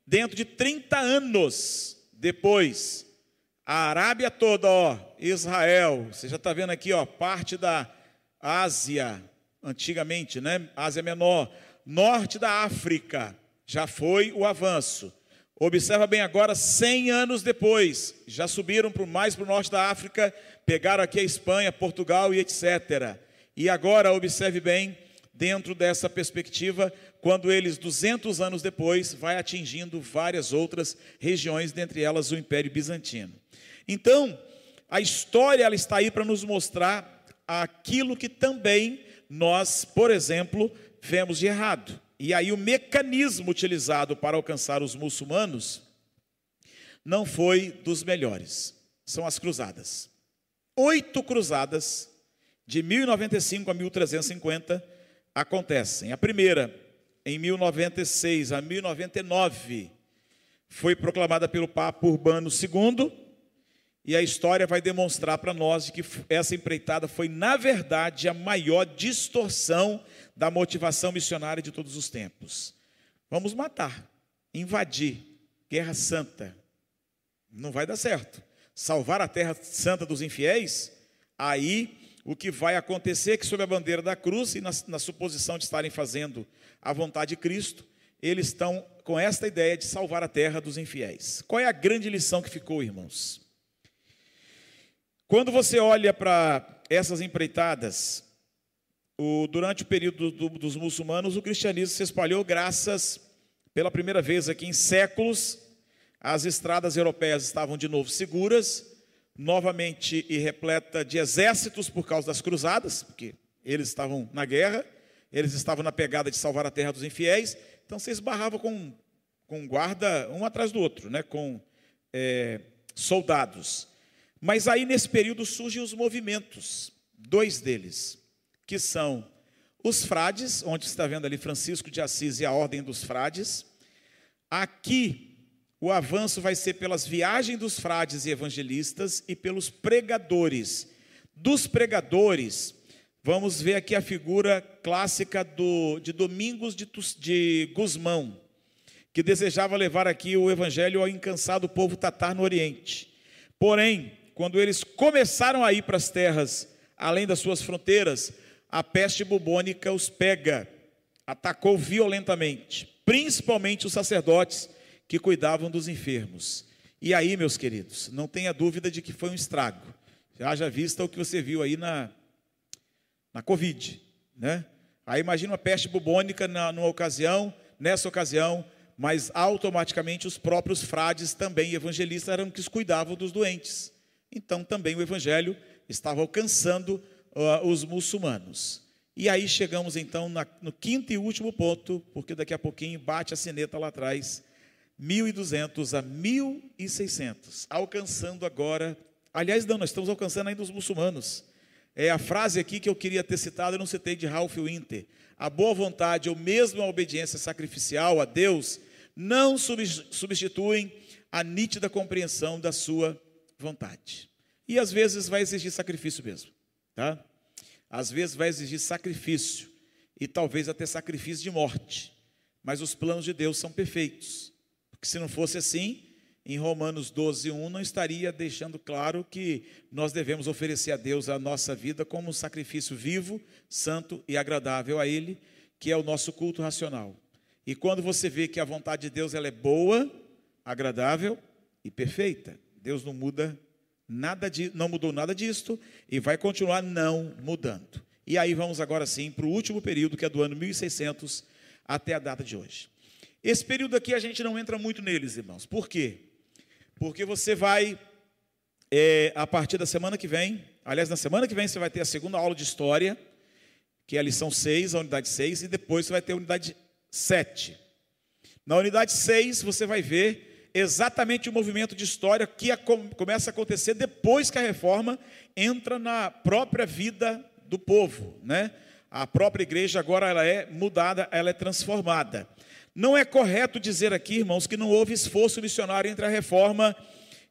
dentro de 30 anos depois, A Arábia toda, ó, Israel, você já está vendo aqui, ó, parte da Ásia, antigamente, né? Ásia Menor, norte da África, já foi o avanço. Observa bem agora, 100 anos depois, já subiram para mais para o norte da África, pegaram aqui a Espanha, Portugal e etc. E agora, observe bem, dentro dessa perspectiva, quando eles, 200 anos depois, vai atingindo várias outras regiões, dentre elas o Império Bizantino. Então, a história ela está aí para nos mostrar aquilo que também nós, por exemplo, vemos de errado. E aí o mecanismo utilizado para alcançar os muçulmanos não foi dos melhores. São as cruzadas. Oito cruzadas, de 1095 a 1350, acontecem. A primeira, em 1096 a 1099, foi proclamada pelo Papa Urbano II, e a história vai demonstrar para nós que essa empreitada foi, na verdade, a maior distorção da motivação missionária de todos os tempos. Vamos matar, invadir, guerra santa. Não vai dar certo. Salvar a terra santa dos infiéis, aí o que vai acontecer é que, sob a bandeira da cruz e na, na suposição de estarem fazendo a vontade de Cristo, eles estão com esta ideia de salvar a terra dos infiéis. Qual é a grande lição que ficou, irmãos? Quando você olha para essas empreitadas, o, durante o período do, dos muçulmanos, o cristianismo se espalhou graças, pela primeira vez aqui em séculos, as estradas europeias estavam de novo seguras, novamente e repleta de exércitos por causa das cruzadas, porque eles estavam na guerra, eles estavam na pegada de salvar a terra dos infiéis, então você esbarrava com, com guarda um atrás do outro, né, com é, soldados. Mas aí nesse período surgem os movimentos, dois deles que são os frades, onde está vendo ali Francisco de Assis e a Ordem dos Frades. Aqui, o avanço vai ser pelas viagens dos frades e evangelistas e pelos pregadores. Dos pregadores, vamos ver aqui a figura clássica do, de Domingos de, de Guzmão, que desejava levar aqui o evangelho ao incansado povo tatar no Oriente. Porém, quando eles começaram a ir para as terras além das suas fronteiras, a peste bubônica os pega, atacou violentamente, principalmente os sacerdotes que cuidavam dos enfermos. E aí, meus queridos, não tenha dúvida de que foi um estrago. Haja vista o que você viu aí na, na Covid, né? Aí imagina uma peste bubônica na, numa ocasião, nessa ocasião, mas automaticamente os próprios frades também evangelistas eram que cuidavam dos doentes. Então também o evangelho estava alcançando uh, os muçulmanos. E aí chegamos então na, no quinto e último ponto, porque daqui a pouquinho bate a sineta lá atrás, 1.200 a 1.600, alcançando agora, aliás não, nós estamos alcançando ainda os muçulmanos. É a frase aqui que eu queria ter citado, eu não citei de Ralph Winter. A boa vontade ou mesmo a obediência sacrificial a Deus não substituem a nítida compreensão da sua vontade. E às vezes vai exigir sacrifício mesmo tá? Às vezes vai exigir sacrifício e talvez até sacrifício de morte, mas os planos de Deus são perfeitos. Porque se não fosse assim, em Romanos 12, 1, não estaria deixando claro que nós devemos oferecer a Deus a nossa vida como um sacrifício vivo, santo e agradável a Ele, que é o nosso culto racional. E quando você vê que a vontade de Deus ela é boa, agradável e perfeita, Deus não muda Nada de, não mudou nada disto e vai continuar não mudando. E aí vamos agora sim para o último período, que é do ano 1600 até a data de hoje. Esse período aqui a gente não entra muito neles, irmãos. Por quê? Porque você vai, é, a partir da semana que vem, aliás, na semana que vem você vai ter a segunda aula de História, que é a lição 6, a unidade 6, e depois você vai ter a unidade 7. Na unidade 6 você vai ver exatamente o movimento de história que começa a acontecer depois que a reforma entra na própria vida do povo, né? A própria igreja agora ela é mudada, ela é transformada. Não é correto dizer aqui, irmãos, que não houve esforço missionário entre a reforma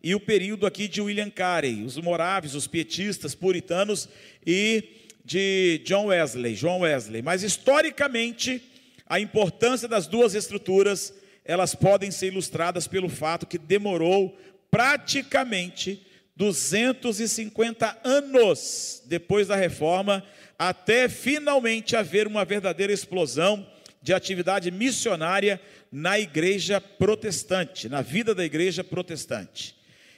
e o período aqui de William Carey, os moráveis, os pietistas, puritanos e de John Wesley, John Wesley. Mas historicamente, a importância das duas estruturas elas podem ser ilustradas pelo fato que demorou praticamente 250 anos depois da reforma, até finalmente haver uma verdadeira explosão de atividade missionária na igreja protestante, na vida da igreja protestante.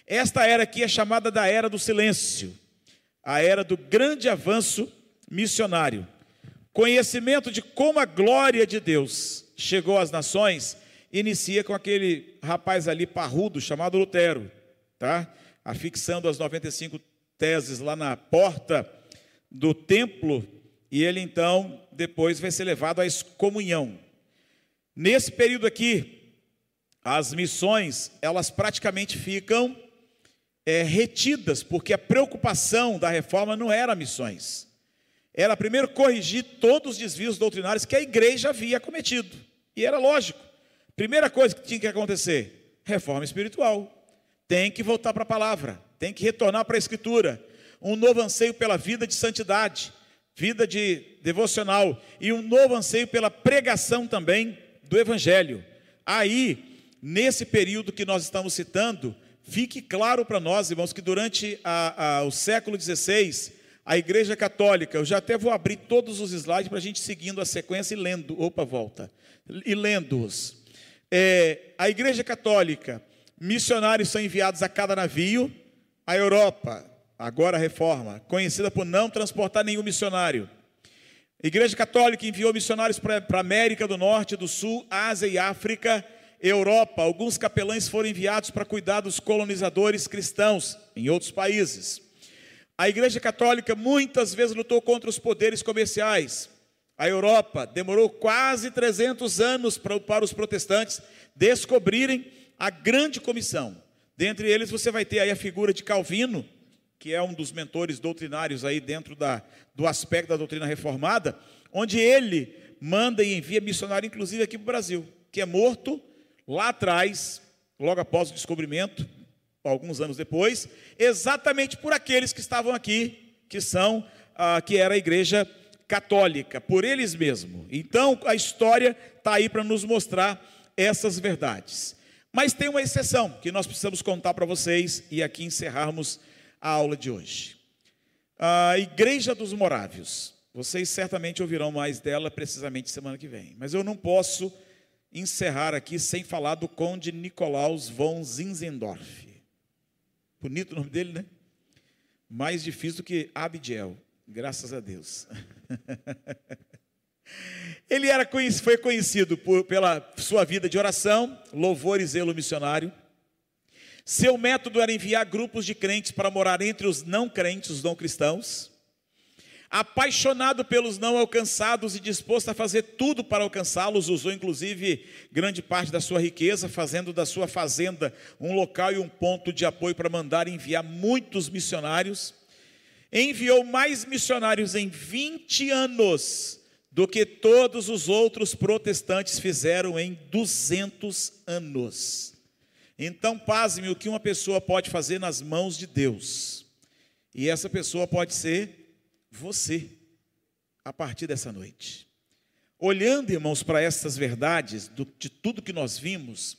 Esta era aqui é chamada da era do silêncio, a era do grande avanço missionário. Conhecimento de como a glória de Deus chegou às nações inicia com aquele rapaz ali parrudo chamado Lutero, tá? Afixando as 95 teses lá na porta do templo e ele então depois vai ser levado à excomunhão. Nesse período aqui, as missões elas praticamente ficam é, retidas, porque a preocupação da reforma não era missões, era primeiro corrigir todos os desvios doutrinários que a igreja havia cometido, e era lógico. Primeira coisa que tinha que acontecer: reforma espiritual. Tem que voltar para a palavra, tem que retornar para a escritura. Um novo anseio pela vida de santidade, vida de devocional e um novo anseio pela pregação também do evangelho. Aí, nesse período que nós estamos citando, fique claro para nós, irmãos, que durante a, a, o século XVI, a Igreja Católica, eu já até vou abrir todos os slides para a gente seguindo a sequência e lendo, opa, volta, e lendo-os. É, a Igreja Católica, missionários são enviados a cada navio, a Europa, agora a reforma, conhecida por não transportar nenhum missionário. A Igreja Católica enviou missionários para a América do Norte, do Sul, Ásia e África, Europa. Alguns capelães foram enviados para cuidar dos colonizadores cristãos em outros países. A Igreja Católica muitas vezes lutou contra os poderes comerciais. A Europa demorou quase 300 anos para, para os protestantes descobrirem a grande comissão. Dentre eles você vai ter aí a figura de Calvino, que é um dos mentores doutrinários aí dentro da, do aspecto da doutrina reformada, onde ele manda e envia missionário, inclusive aqui para o Brasil, que é morto lá atrás, logo após o descobrimento, alguns anos depois, exatamente por aqueles que estavam aqui, que são, ah, que era a igreja católica, por eles mesmos. Então a história está aí para nos mostrar essas verdades. Mas tem uma exceção que nós precisamos contar para vocês e aqui encerrarmos a aula de hoje. A Igreja dos Morávios. Vocês certamente ouvirão mais dela precisamente semana que vem. Mas eu não posso encerrar aqui sem falar do Conde Nicolaus von Zinzendorf. Bonito o nome dele, né? Mais difícil do que Abidiel, graças a Deus. Ele era, foi conhecido por, pela sua vida de oração, louvor e zelo missionário seu método era enviar grupos de crentes para morar entre os não crentes, os não cristãos. Apaixonado pelos não alcançados e disposto a fazer tudo para alcançá-los, usou inclusive grande parte da sua riqueza, fazendo da sua fazenda um local e um ponto de apoio para mandar enviar muitos missionários. Enviou mais missionários em 20 anos do que todos os outros protestantes fizeram em 200 anos. Então, pasme o que uma pessoa pode fazer nas mãos de Deus. E essa pessoa pode ser você, a partir dessa noite. Olhando, irmãos, para essas verdades, do, de tudo que nós vimos,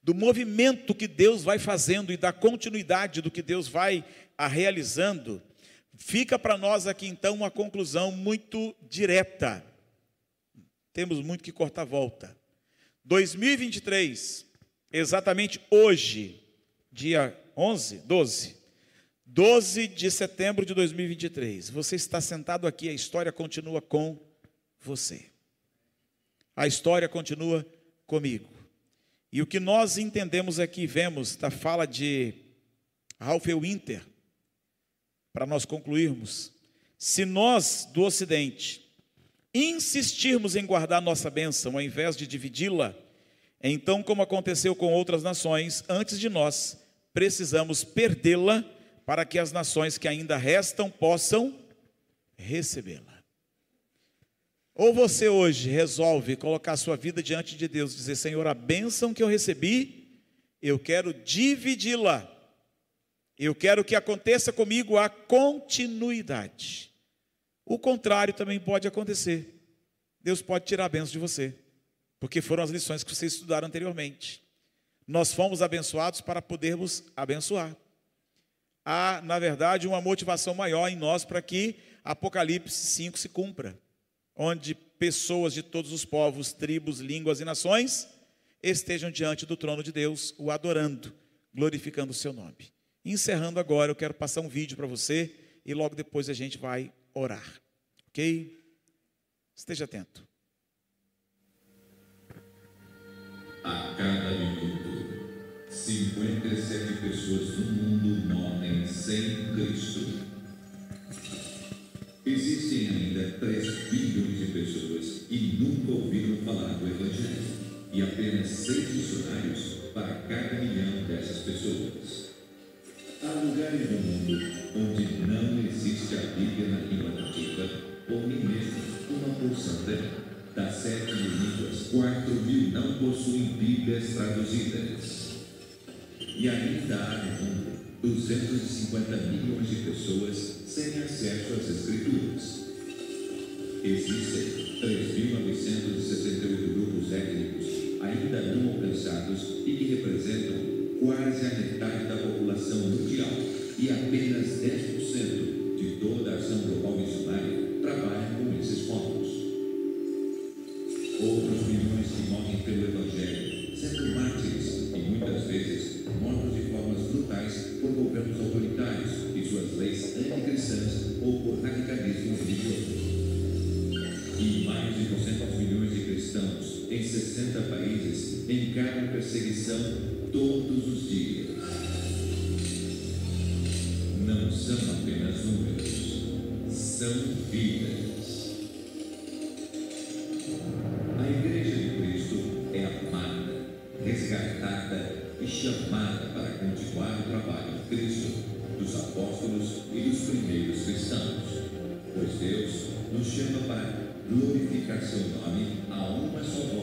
do movimento que Deus vai fazendo e da continuidade do que Deus vai a realizando, fica para nós aqui então uma conclusão muito direta. Temos muito que cortar volta. 2023 exatamente hoje, dia 11, 12, 12 de setembro de 2023, você está sentado aqui, a história continua com você. A história continua comigo. E o que nós entendemos aqui, vemos da fala de Ralph Winter, para nós concluirmos, se nós do Ocidente insistirmos em guardar nossa bênção ao invés de dividi-la, então, como aconteceu com outras nações antes de nós, precisamos perdê-la para que as nações que ainda restam possam recebê-la. Ou você hoje resolve colocar sua vida diante de Deus, dizer: Senhor, a bênção que eu recebi, eu quero dividi-la. Eu quero que aconteça comigo a continuidade. O contrário também pode acontecer. Deus pode tirar a bênção de você porque foram as lições que vocês estudaram anteriormente. Nós fomos abençoados para podermos abençoar. Há, na verdade, uma motivação maior em nós para que Apocalipse 5 se cumpra, onde pessoas de todos os povos, tribos, línguas e nações estejam diante do trono de Deus, o adorando, glorificando o seu nome. Encerrando agora, eu quero passar um vídeo para você e logo depois a gente vai orar. Ok? Esteja atento. A cada minuto, 57 pessoas no mundo morrem sem Cristo. Existem ainda 3 bilhões de pessoas que nunca ouviram falar do Evangelho e apenas 6 missionários para cada milhão dessas pessoas. Há lugares no mundo onde não existe a Bíblia na língua nativa ou nem mesmo uma porção dela. Das sete mil línguas, 4 mil não possuem Bíblias traduzidas. E ainda há no mundo 250 milhões de pessoas sem acesso às Escrituras. Existem 3.968 grupos étnicos ainda não alcançados e que representam quase a metade da população mundial e apenas 10% de toda a ação global missionária trabalha com esses povos. Outros milhões que morrem pelo Evangelho, sendo mártires e muitas vezes mortos de formas brutais por governos autoritários e suas leis anticristãs ou por radicalismo religioso. E mais de 200 milhões de cristãos em 60 países encaram perseguição todos os dias. Não são apenas números, são vidas. A Igreja de Cristo é amada, resgatada e chamada para continuar o trabalho de Cristo, dos apóstolos e dos primeiros cristãos. Pois Deus nos chama para glorificar seu nome a uma só voz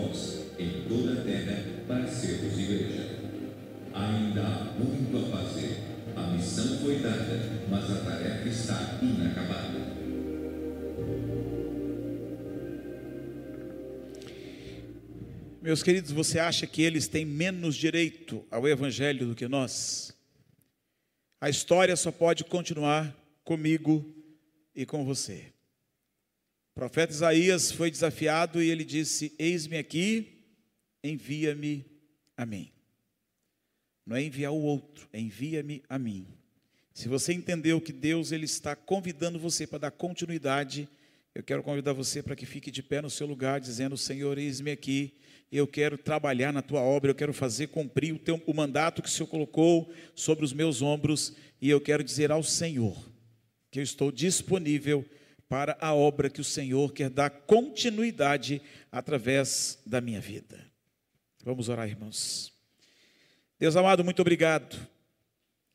fazer. A missão foi dada, mas a tarefa está inacabada. Meus queridos, você acha que eles têm menos direito ao Evangelho do que nós? A história só pode continuar comigo e com você. O profeta Isaías foi desafiado e ele disse: Eis-me aqui, envia-me a mim. Não é enviar o outro, é envia-me a mim. Se você entendeu que Deus ele está convidando você para dar continuidade, eu quero convidar você para que fique de pé no seu lugar, dizendo: Senhor, eis-me aqui, eu quero trabalhar na tua obra, eu quero fazer cumprir o, teu, o mandato que o Senhor colocou sobre os meus ombros, e eu quero dizer ao Senhor que eu estou disponível para a obra que o Senhor quer dar continuidade através da minha vida. Vamos orar, irmãos. Deus amado, muito obrigado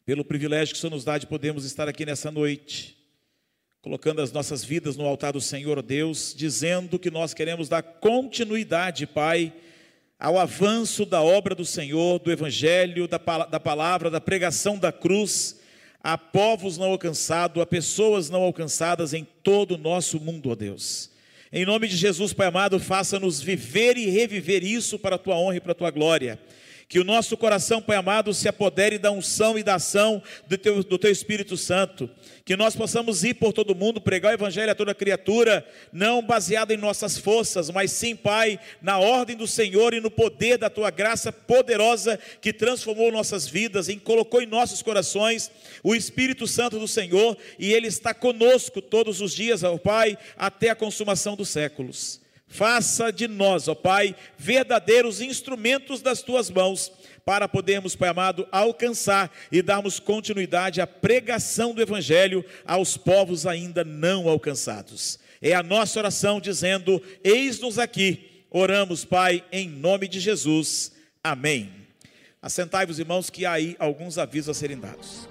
pelo privilégio que o Senhor nos dá de podermos estar aqui nessa noite, colocando as nossas vidas no altar do Senhor Deus, dizendo que nós queremos dar continuidade, Pai, ao avanço da obra do Senhor, do Evangelho, da, da palavra, da pregação da cruz, a povos não alcançados, a pessoas não alcançadas em todo o nosso mundo, ó Deus. Em nome de Jesus, Pai amado, faça-nos viver e reviver isso para a tua honra e para a tua glória. Que o nosso coração, Pai amado, se apodere da unção e da ação do teu, do teu Espírito Santo. Que nós possamos ir por todo mundo, pregar o Evangelho a toda criatura, não baseado em nossas forças, mas sim, Pai, na ordem do Senhor e no poder da tua graça poderosa que transformou nossas vidas e colocou em nossos corações o Espírito Santo do Senhor e Ele está conosco todos os dias, ó Pai, até a consumação dos séculos. Faça de nós, ó Pai, verdadeiros instrumentos das tuas mãos, para podermos, Pai amado, alcançar e darmos continuidade à pregação do Evangelho aos povos ainda não alcançados. É a nossa oração dizendo: Eis-nos aqui. Oramos, Pai, em nome de Jesus. Amém. Assentai-vos, irmãos, que há aí alguns avisos a serem dados.